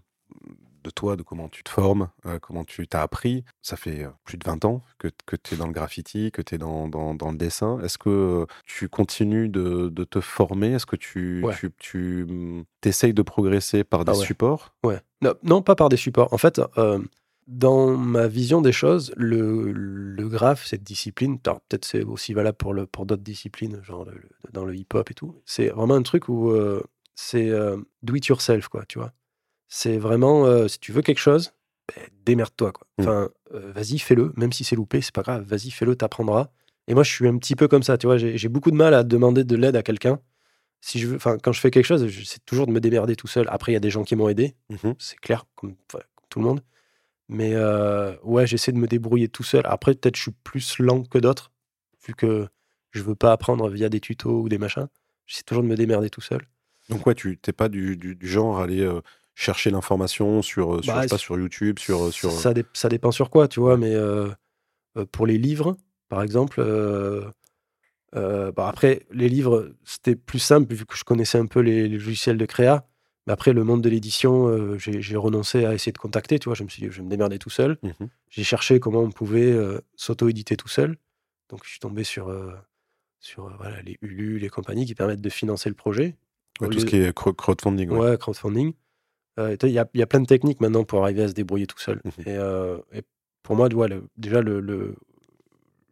de toi, de comment tu te formes, euh, comment tu t'as appris. Ça fait euh, plus de 20 ans que, que tu es dans le graffiti, que tu es dans, dans- dans le dessin. Est-ce que tu continues de, de te former? Est-ce que tu, Ouais. tu, tu, t'essayes de progresser par des Ah ouais. supports? Ouais. Non, non, pas par des supports. En fait, euh, dans ma vision des choses, le, le graphe, cette discipline, peut-être c'est aussi valable pour, le, pour d'autres disciplines, genre le- le- dans le hip-hop et tout, c'est vraiment un truc où euh, c'est euh, do it yourself, quoi, tu vois. C'est vraiment, euh, si tu veux quelque chose, ben, démerde-toi, quoi. Mm. Enfin, euh, vas-y, fais-le, même si c'est loupé, c'est pas grave, vas-y, fais-le, t'apprendras. Et moi, je suis un petit peu comme ça, tu vois. J'ai beaucoup de mal à demander de l'aide à quelqu'un. Si je veux, enfin, quand je fais quelque chose, j'essaie toujours de me démerder tout seul. Après, il y a des gens qui m'ont aidé, Mhm. c'est clair, comme, enfin, comme tout le monde. Mais ouais, j'essaie de me débrouiller tout seul. Après, peut-être je suis plus lent que d'autres, vu que je veux pas apprendre via des tutos ou des machins. J'essaie toujours de me démerder tout seul. Donc ouais, tu t'es pas du, du- du genre à aller euh, chercher l'information sur, sur, Bah, je sais pas, c'est- sur YouTube, sur... sur... Ça, dé- ça dépend sur quoi, tu vois. Mais euh, pour les livres, par exemple, euh, bah, après, les livres, c'était plus simple vu que je connaissais un peu les, les logiciels de créa. Mais après, le monde de l'édition, j'ai renoncé à essayer de contacter, tu vois. Je me suis dit, je vais me démerder tout seul. Mhm. J'ai cherché comment on pouvait s'auto-éditer tout seul. Donc, je suis tombé sur, sur euh, voilà, les Ulu, les compagnies qui permettent de financer le projet. Ouais, tout ce qui est cro- crowdfunding. ouais. Ouais, crowdfunding. Euh, Il y, a, il y a plein de techniques maintenant pour arriver à se débrouiller tout seul. Mhm. et, euh, et pour moi, le- déjà, le, le,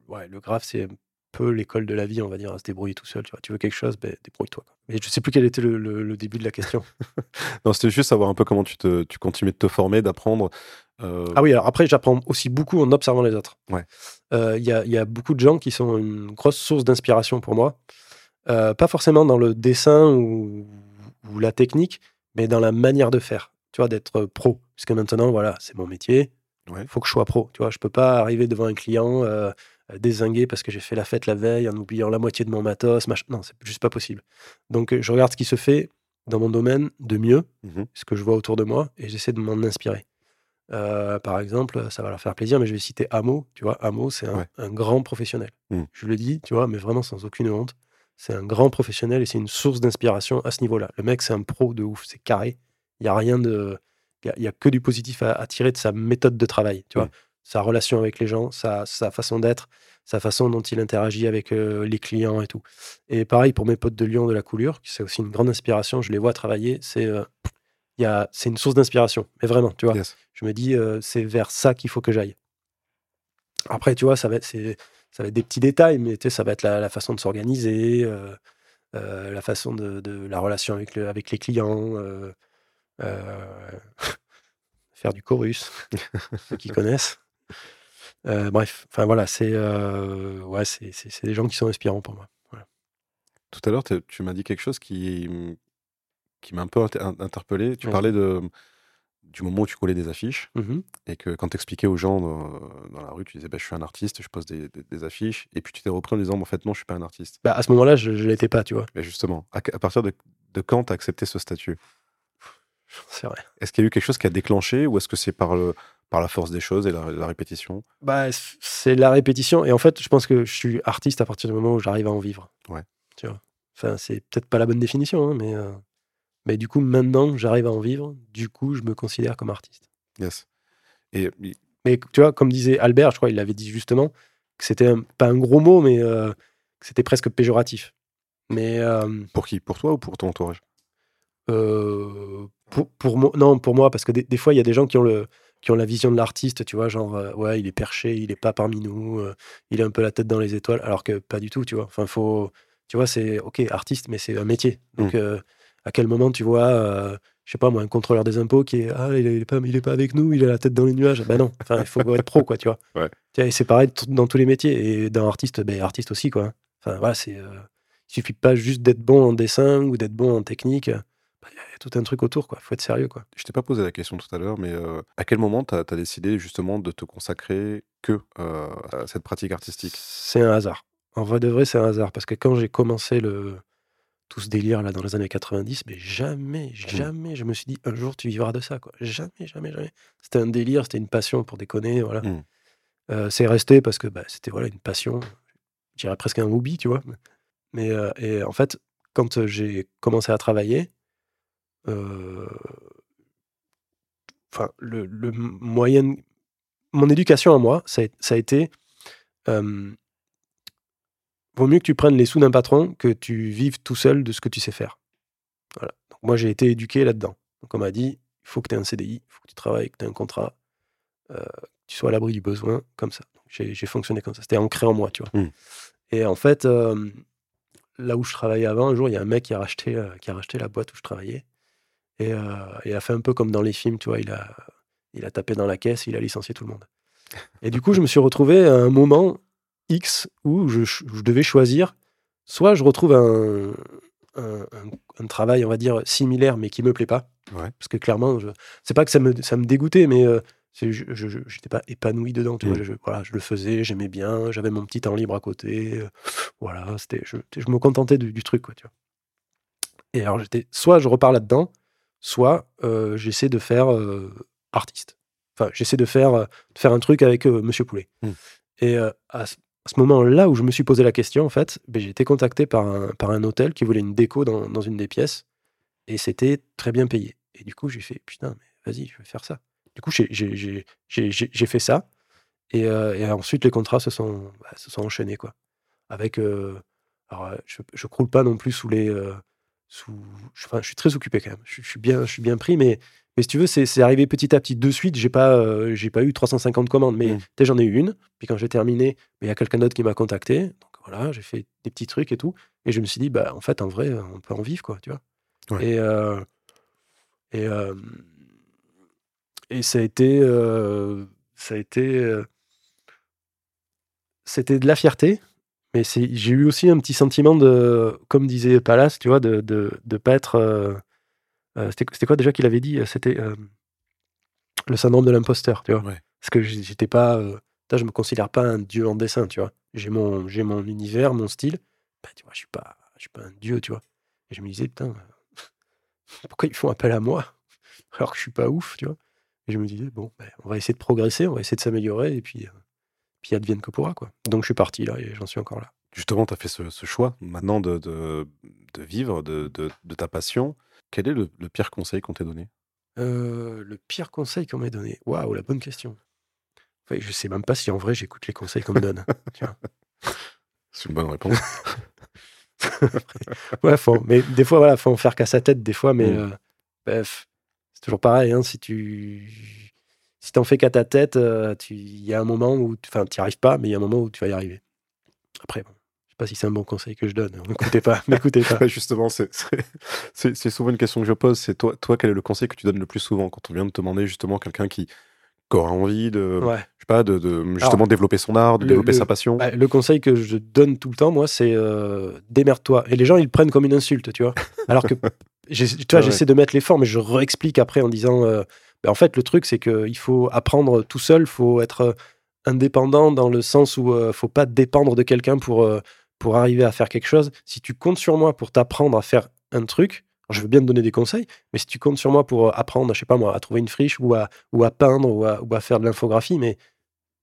ouais, le graphe, c'est un peu l'école de la vie, on va dire, à se débrouiller tout seul. Tu, vois. tu veux quelque chose, ben, débrouille-toi. Mais je sais plus quel était le, le- le début de la question. Non, c'était juste savoir un peu comment tu, te, tu continuais de te former, d'apprendre. euh, ah oui, alors après, j'apprends aussi beaucoup en observant les autres. Ouais. Euh, Il y, a, il y a beaucoup de gens qui sont une grosse source d'inspiration pour moi. Euh, pas forcément dans le dessin ou, ou la technique, mais dans la manière de faire. Tu vois, d'être pro. Parce que maintenant, voilà, c'est mon métier. Ouais. Il faut que je sois pro. Tu vois, je peux pas arriver devant un client euh, euh, parce que j'ai fait la fête la veille en oubliant la moitié de mon matos. Machin. Non, c'est juste pas possible. Donc, euh, je regarde ce qui se fait dans mon domaine de mieux, Mhm. ce que je vois autour de moi, et j'essaie de m'en inspirer. Euh, par exemple, ça va leur faire plaisir, mais je vais citer Amo. Tu vois, Amo, c'est un, Ouais. un grand professionnel. Mm. Je le dis, tu vois, mais vraiment sans aucune honte. C'est un grand professionnel et c'est une source d'inspiration à ce niveau-là. Le mec, c'est un pro de ouf, c'est carré. Il y a rien de, il y a- il y, a que du positif à, à tirer de sa méthode de travail. Tu vois, sa relation avec les gens, sa, sa façon d'être, sa façon dont il interagit avec euh, les clients et tout. Et pareil pour mes potes de Lyon de la coulure, qui c'est aussi une grande inspiration. Je les vois travailler. C'est, euh, c'est une source d'inspiration. Mais vraiment, tu vois Yes. je me dis euh, c'est vers ça qu'il faut que j'aille. Après, tu vois, ça va c'est- ça va être des petits détails, mais tu sais, ça va être la, la façon de s'organiser, euh, euh, la façon de, de la relation avec, le- avec les clients, euh, faire du chorus, ceux qui connaissent. Bref, enfin voilà, c'est ouais, c'est des gens qui sont inspirants pour moi. Voilà. Tout à l'heure, tu m'as dit quelque chose qui, qui m'a un peu inter- interpellé. Tu Ouais. parlais de, du moment où tu collais des affiches Mhm. et que quand tu expliquais aux gens dans, dans la rue, tu disais bah, Je suis un artiste, je pose des, des- des affiches. Et puis tu t'es repris en disant En fait, non, je suis pas un artiste. Bah, à ce moment-là, je ne l'étais pas, tu vois. Mais justement, à, à partir de, de quand tu as accepté ce statut? C'est vrai. Est-ce qu'il y a eu quelque chose qui a déclenché ou est-ce que c'est par, le, par la force des choses et la, la répétition? Bah, c'est la répétition. Et en fait, je pense que je suis artiste à partir du moment où j'arrive à en vivre. Ouais. Tu vois. Enfin, c'est peut-être pas la bonne définition, hein, mais, euh, mais du coup, maintenant, j'arrive à en vivre. Du coup, je me considère comme artiste. Yes. Et Mais tu vois, comme disait Albert, je crois, il l'avait dit justement, que c'était pas un gros mot, mais euh, que c'était presque péjoratif. Mais euh, pour qui? Pour toi ou pour ton entourage? Euh, pour, pour moi, non, pour moi, parce que des, des fois, il y a des gens qui ont, le, qui ont la vision de l'artiste, tu vois, genre, ouais, il est perché, il est pas parmi nous, il a un peu la tête dans les étoiles, alors que pas du tout, tu vois. Enfin, faut, tu vois, c'est, ok, artiste, mais c'est un métier. Donc, euh, à quel moment tu vois, euh, je sais pas moi, un contrôleur des impôts qui est, ah, il est, il est pas, il est pas avec nous, il a la tête dans les nuages. Ben non, enfin, il faut être pro, quoi, tu vois. Ouais. Et c'est pareil dans tous les métiers, et dans artiste, ben, artiste aussi, quoi. Enfin, voilà, c'est, euh, il suffit pas juste d'être bon en dessin ou d'être bon en technique. Ben, Il y a tout un truc autour, quoi. Faut être sérieux, quoi. Je t'ai pas posé la question tout à l'heure, mais euh, à quel moment tu as, décidé justement de te consacrer que euh, à cette pratique artistique? C'est un hasard. En vrai de vrai, c'est un hasard. Parce que quand j'ai commencé le... tout ce délire là dans les années 90, mais jamais, jamais je me suis dit un jour tu vivras de ça. Quoi. Jamais, jamais, jamais. C'était un délire, c'était une passion pour déconner. Voilà. Mm. Euh, c'est resté parce que bah, c'était voilà, une passion, je dirais presque un hobby, tu vois. Mais euh, et en fait, quand j'ai commencé à travailler, euh, enfin, le, le moyen, mon éducation à moi, ça a, ça a été euh, vaut mieux que tu prennes les sous d'un patron que tu vives tout seul de ce que tu sais faire. Voilà. Donc moi, j'ai été éduqué là-dedans. Donc on m'a dit, il faut que tu aies un CDI, il faut que tu travailles, que tu aies un contrat, euh, que tu sois à l'abri du besoin, comme ça. J'ai fonctionné comme ça. C'était ancré en moi, tu vois. Mm. Et en fait, euh, là où je travaillais avant, un jour, il y a un mec qui a racheté, euh, qui a racheté la boîte où je travaillais. Et il a fait un peu comme dans les films, tu vois. Il a, il a tapé dans la caisse, il a licencié tout le monde. Et du coup, je me suis retrouvé à un moment X où je, je devais choisir soit je retrouve un, un, un- un travail, on va dire, similaire, mais qui me plaît pas. Ouais. Parce que clairement, je... c'est pas que ça me, ça me dégoûtait, mais euh, je j'étais pas épanoui dedans. Tu vois, Mm. je, voilà, je le faisais, j'aimais bien, j'avais mon petit temps libre à côté. euh, voilà, c'était, je, je me contentais du, du truc, quoi, tu vois. Et alors, j'étais, soit je repars là-dedans, soit euh, j'essaie de faire euh, artiste. Enfin, j'essaie de faire, de faire un truc avec Monsieur Poulet. Mm. Et à, à ce moment-là où je me suis posé la question, en fait, ben, j'ai été contacté par un, par un hôtel qui voulait une déco dans, dans une des pièces. Et c'était très bien payé. Et du coup, j'ai fait, putain, vas-y, je vais faire ça. Du coup, j'ai- fait ça. Et, euh, et ensuite, les contrats se sont, bah, se sont enchaînés, quoi. Avec. euh, alors, euh, je, je croule pas non plus sous les. sous, je suis très occupé quand même. Je, je suis, bien, je suis bien pris, mais, mais si tu veux, c'est arrivé petit à petit. De suite, j'ai pas, euh, j'ai pas eu 350 commandes, mais Mm. j'en ai eu une. Puis quand j'ai terminé, il y a quelqu'un d'autre qui m'a contacté. Donc voilà, j'ai fait des petits trucs et tout. Et je me suis dit, bah, en fait, en vrai, on peut en vivre, quoi, tu vois. Ouais. Et, euh, et, euh, et ça a été. ça a été. C'était de la fierté, mais j'ai eu aussi un petit sentiment de, comme disait Palace, tu vois, de de, de pas être. Euh, C'était quoi déjà qu'il avait dit? C'était euh, le syndrome de l'imposteur, tu vois. Ouais. Parce que j'étais pas. euh, je me considère pas un dieu en dessin, tu vois. J'ai mon, mon univers, mon style. Bah, tu vois, je suis pas, je suis pas un dieu, tu vois. Et je me disais, putain, pourquoi ils font appel à moi? Alors que je suis pas ouf, tu vois. Et je me disais, bon, ben, on va essayer de progresser, on va essayer de s'améliorer, et puis, euh, puis advienne que pourra, quoi. Donc je suis parti là, et j'en suis encore là. Justement, tu as fait ce, ce choix maintenant de, de, de vivre de- de ta passion. Quel est le, le pire conseil qu'on t'ait donné? Euh, le pire conseil qu'on m'ait donné? Waouh, la bonne question. Enfin, je sais même pas si en vrai j'écoute les conseils qu'on me donne. vois. C'est une bonne réponse. Ouais, faut, mais des fois, voilà, faut en faire qu'à sa tête, des fois, mais Mm. euh, bref, c'est toujours pareil, hein, si tu si t'en fais qu'à ta tête, euh, tu- il y a un moment où, enfin, tu n'y arrives pas, mais il y a un moment où tu vas y arriver. Après, bon, je pas si c'est un bon conseil que je donne. N'écoutez pas, n'écoutez pas. Justement, c'est- souvent une question que je pose. C'est toi, toi, quel est le conseil que tu donnes le plus souvent quand on vient de te demander justement quelqu'un qui, qui aura envie de, Ouais. je sais pas, de, de justement développer son art, de le- développer le- sa passion? Bah, le conseil que je donne tout le temps, moi, c'est euh, démerde-toi. Et les gens, ils le prennent comme une insulte, tu vois. Alors que, tu vois, Ah ouais. j'essaie de mettre les formes, mais je réexplique après en disant, euh, bah, en fait, le truc, c'est qu'il faut apprendre tout seul, il faut être euh, indépendant dans le sens où euh, faut pas dépendre de quelqu'un pour, pour arriver à faire quelque chose. Si tu comptes sur moi pour t'apprendre à faire un truc, je veux bien te donner des conseils, mais si tu comptes sur moi pour euh, apprendre, je sais pas moi, à trouver une friche ou à, ou à peindre ou à, ou à faire de l'infographie, mais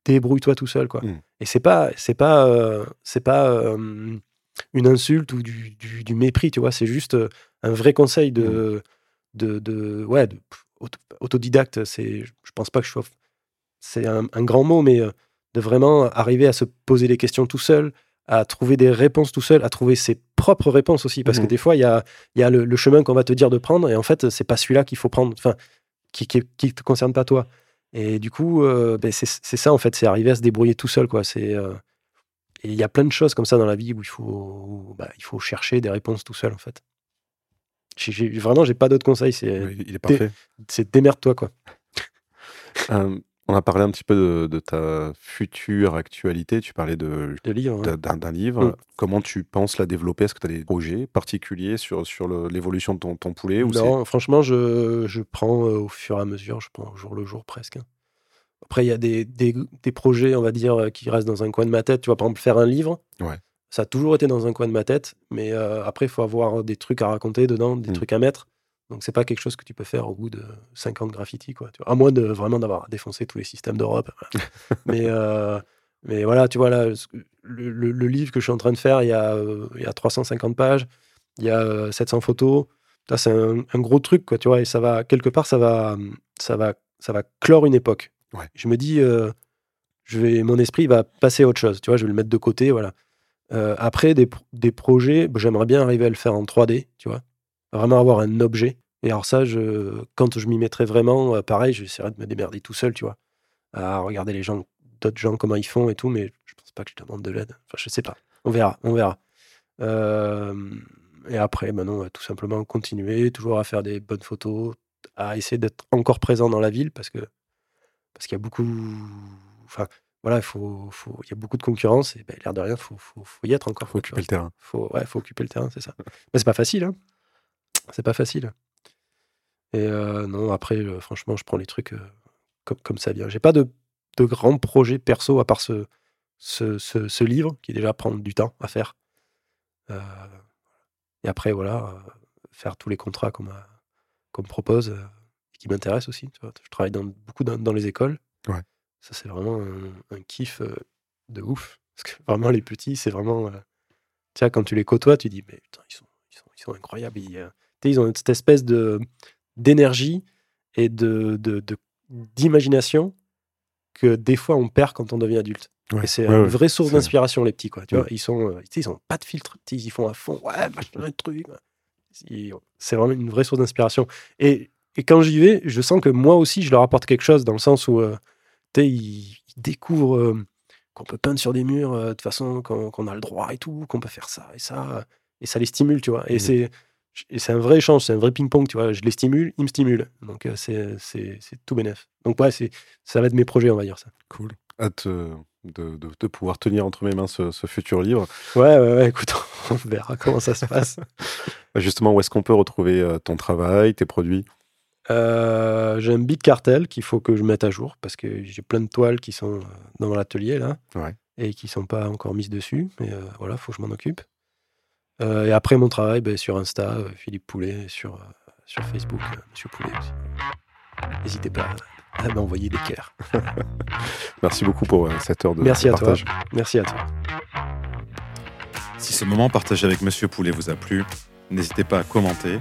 débrouille-toi tout seul, quoi. Mm. Et c'est pas, c'est pas, euh, c'est pas euh, une insulte ou du, du- du mépris, tu vois. C'est juste un vrai conseil de, de, de- ouais, de- autodidacte. C'est, je pense pas que je sois, c'est un, un grand mot, mais de vraiment arriver à se poser les questions tout seul, à trouver des réponses tout seul, à trouver ses propres réponses aussi, parce Mhm. que des fois il y a, il y a le, le chemin qu'on va te dire de prendre, et en fait c'est pas celui-là qu'il faut prendre, enfin, qui, qui te concerne pas toi. Et du coup, euh, ben, c'est ça en fait, c'est arriver à se débrouiller tout seul, quoi. C'est euh, et il y a plein de choses comme ça dans la vie où il faut, où, bah, il faut chercher des réponses tout seul, en fait. J'ai- j'ai- vraiment, j'ai pas d'autres conseils. C'est il est parfait. c'est démerde-toi, quoi. Euh, on a parlé un petit peu de, de ta future actualité. Tu parlais de d'un d'un livre. Mm. Comment tu penses la développer? Est-ce que tu as des projets particuliers sur, sur le- l'évolution de ton, ton poulet ou c'est- Non, franchement, je, je prends euh, au fur et à mesure, je prends au jour le jour presque. hein. Après, il y a des, des, des projets, on va dire, euh, qui restent dans un coin de ma tête. Tu vois, par exemple, faire un livre. Ouais. Ça a toujours été dans un coin de ma tête, mais euh, après, il faut avoir des trucs à raconter dedans, des Mm. trucs à mettre. Donc, c'est pas quelque chose que tu peux faire au bout de 5 ans de graffiti, quoi. tu vois. À moins de vraiment d'avoir défoncé tous les systèmes d'Europe. mais, euh, mais voilà, tu vois, là, le, le- le livre que je suis en train de faire, il y a, euh, il y a 350 pages, il y a euh, 700 photos. Ça, c'est un, un gros truc, quoi, tu vois, et ça va, quelque part, ça va, ça va, ça va clore une époque. Ouais. Je me dis, euh, je vais, mon esprit va passer à autre chose, tu vois, je vais le mettre de côté, voilà. Euh, après, des, des projets, j'aimerais bien arriver à le faire en 3D, tu vois, vraiment avoir un objet. Et alors ça, je, quand je m'y mettrai vraiment, euh, pareil, j'essaierai de me démerder tout seul, tu vois, à regarder les gens, d'autres gens, comment ils font et tout, mais je pense pas que je demande de l'aide. Enfin, je sais pas. On verra, on verra. Euh, et après, maintenant, euh, tout simplement continuer, toujours à faire des bonnes photos, à essayer d'être encore présent dans la ville parce que parce qu'il y a beaucoup. Enfin, voilà, il faut, faut, y a beaucoup de concurrence et ben, l'air de rien, il faut, faut, faut, y être encore. Il faut occuper le terrain. Faut, ouais, faut occuper le terrain, c'est ça. Mais c'est pas facile, hein. C'est pas facile. Et euh, non, après, euh, franchement, je prends les trucs euh, comme, comme ça vient. J'ai pas de, de grands projets perso à part ce, ce, ce, livre qui déjà prendre du temps à faire. et après, voilà, faire tous les contrats qu'on me propose et qui m'intéressent aussi. Tu vois. Je travaille dans, beaucoup dans, dans les écoles. Ouais. Ça, c'est vraiment un, kiff de ouf. Parce que vraiment, les petits, c'est vraiment. tu vois, quand tu les côtoies, tu dis, mais putain, ils sont, ils sont, ils sont incroyables. Ils, ils ont cette espèce de d'énergie et de, d'imagination que des fois on perd quand on devient adulte. et c'est une vraie source d'inspiration, les petits. Quoi, tu vois, ils sont, ils ont pas de filtre, ils y font à fond. Ouais, machin, truc. C'est vraiment une vraie source d'inspiration. Et, et quand j'y vais, je sens que moi aussi, je leur apporte quelque chose dans le sens où ils, découvrent euh, qu'on peut peindre sur des murs euh, de façon qu'on a le droit et tout, qu'on peut faire ça et ça, et ça les stimule, tu vois. Et mmh. c'est un vrai échange, c'est un vrai ping-pong, tu vois. Je les stimule, ils me stimulent. Donc euh, c'est tout bénef. Donc ouais, ça va être mes projets, on va dire ça. Cool. Hâte de, de, pouvoir tenir entre mes mains ce, futur livre. Ouais, ouais, ouais, écoute, on verra comment ça se passe. Justement, où est-ce qu'on peut retrouver ton travail, tes produits? Euh, j'ai un big cartel qu'il faut que je mette à jour parce que j'ai plein de toiles qui sont euh, dans l'atelier là et qui sont pas encore mises dessus. Mais euh, voilà, faut que je m'en occupe. Et après mon travail, ben, sur Insta, Philippe Poulet, sur, sur Facebook, Monsieur Poulet aussi. N'hésitez pas à m'envoyer des cœurs. Merci beaucoup pour cette heure de Merci partage. À toi. Merci à toi. Si ce moment partagé avec Monsieur Poulet vous a plu, n'hésitez pas à commenter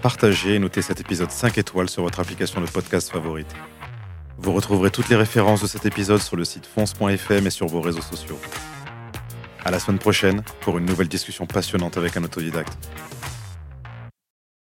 partagez et notez cet épisode 5 étoiles sur votre application de podcast favorite. Vous retrouverez toutes les références de cet épisode sur le site fonce.fm et sur vos réseaux sociaux. À la semaine prochaine pour une nouvelle discussion passionnante avec un autodidacte.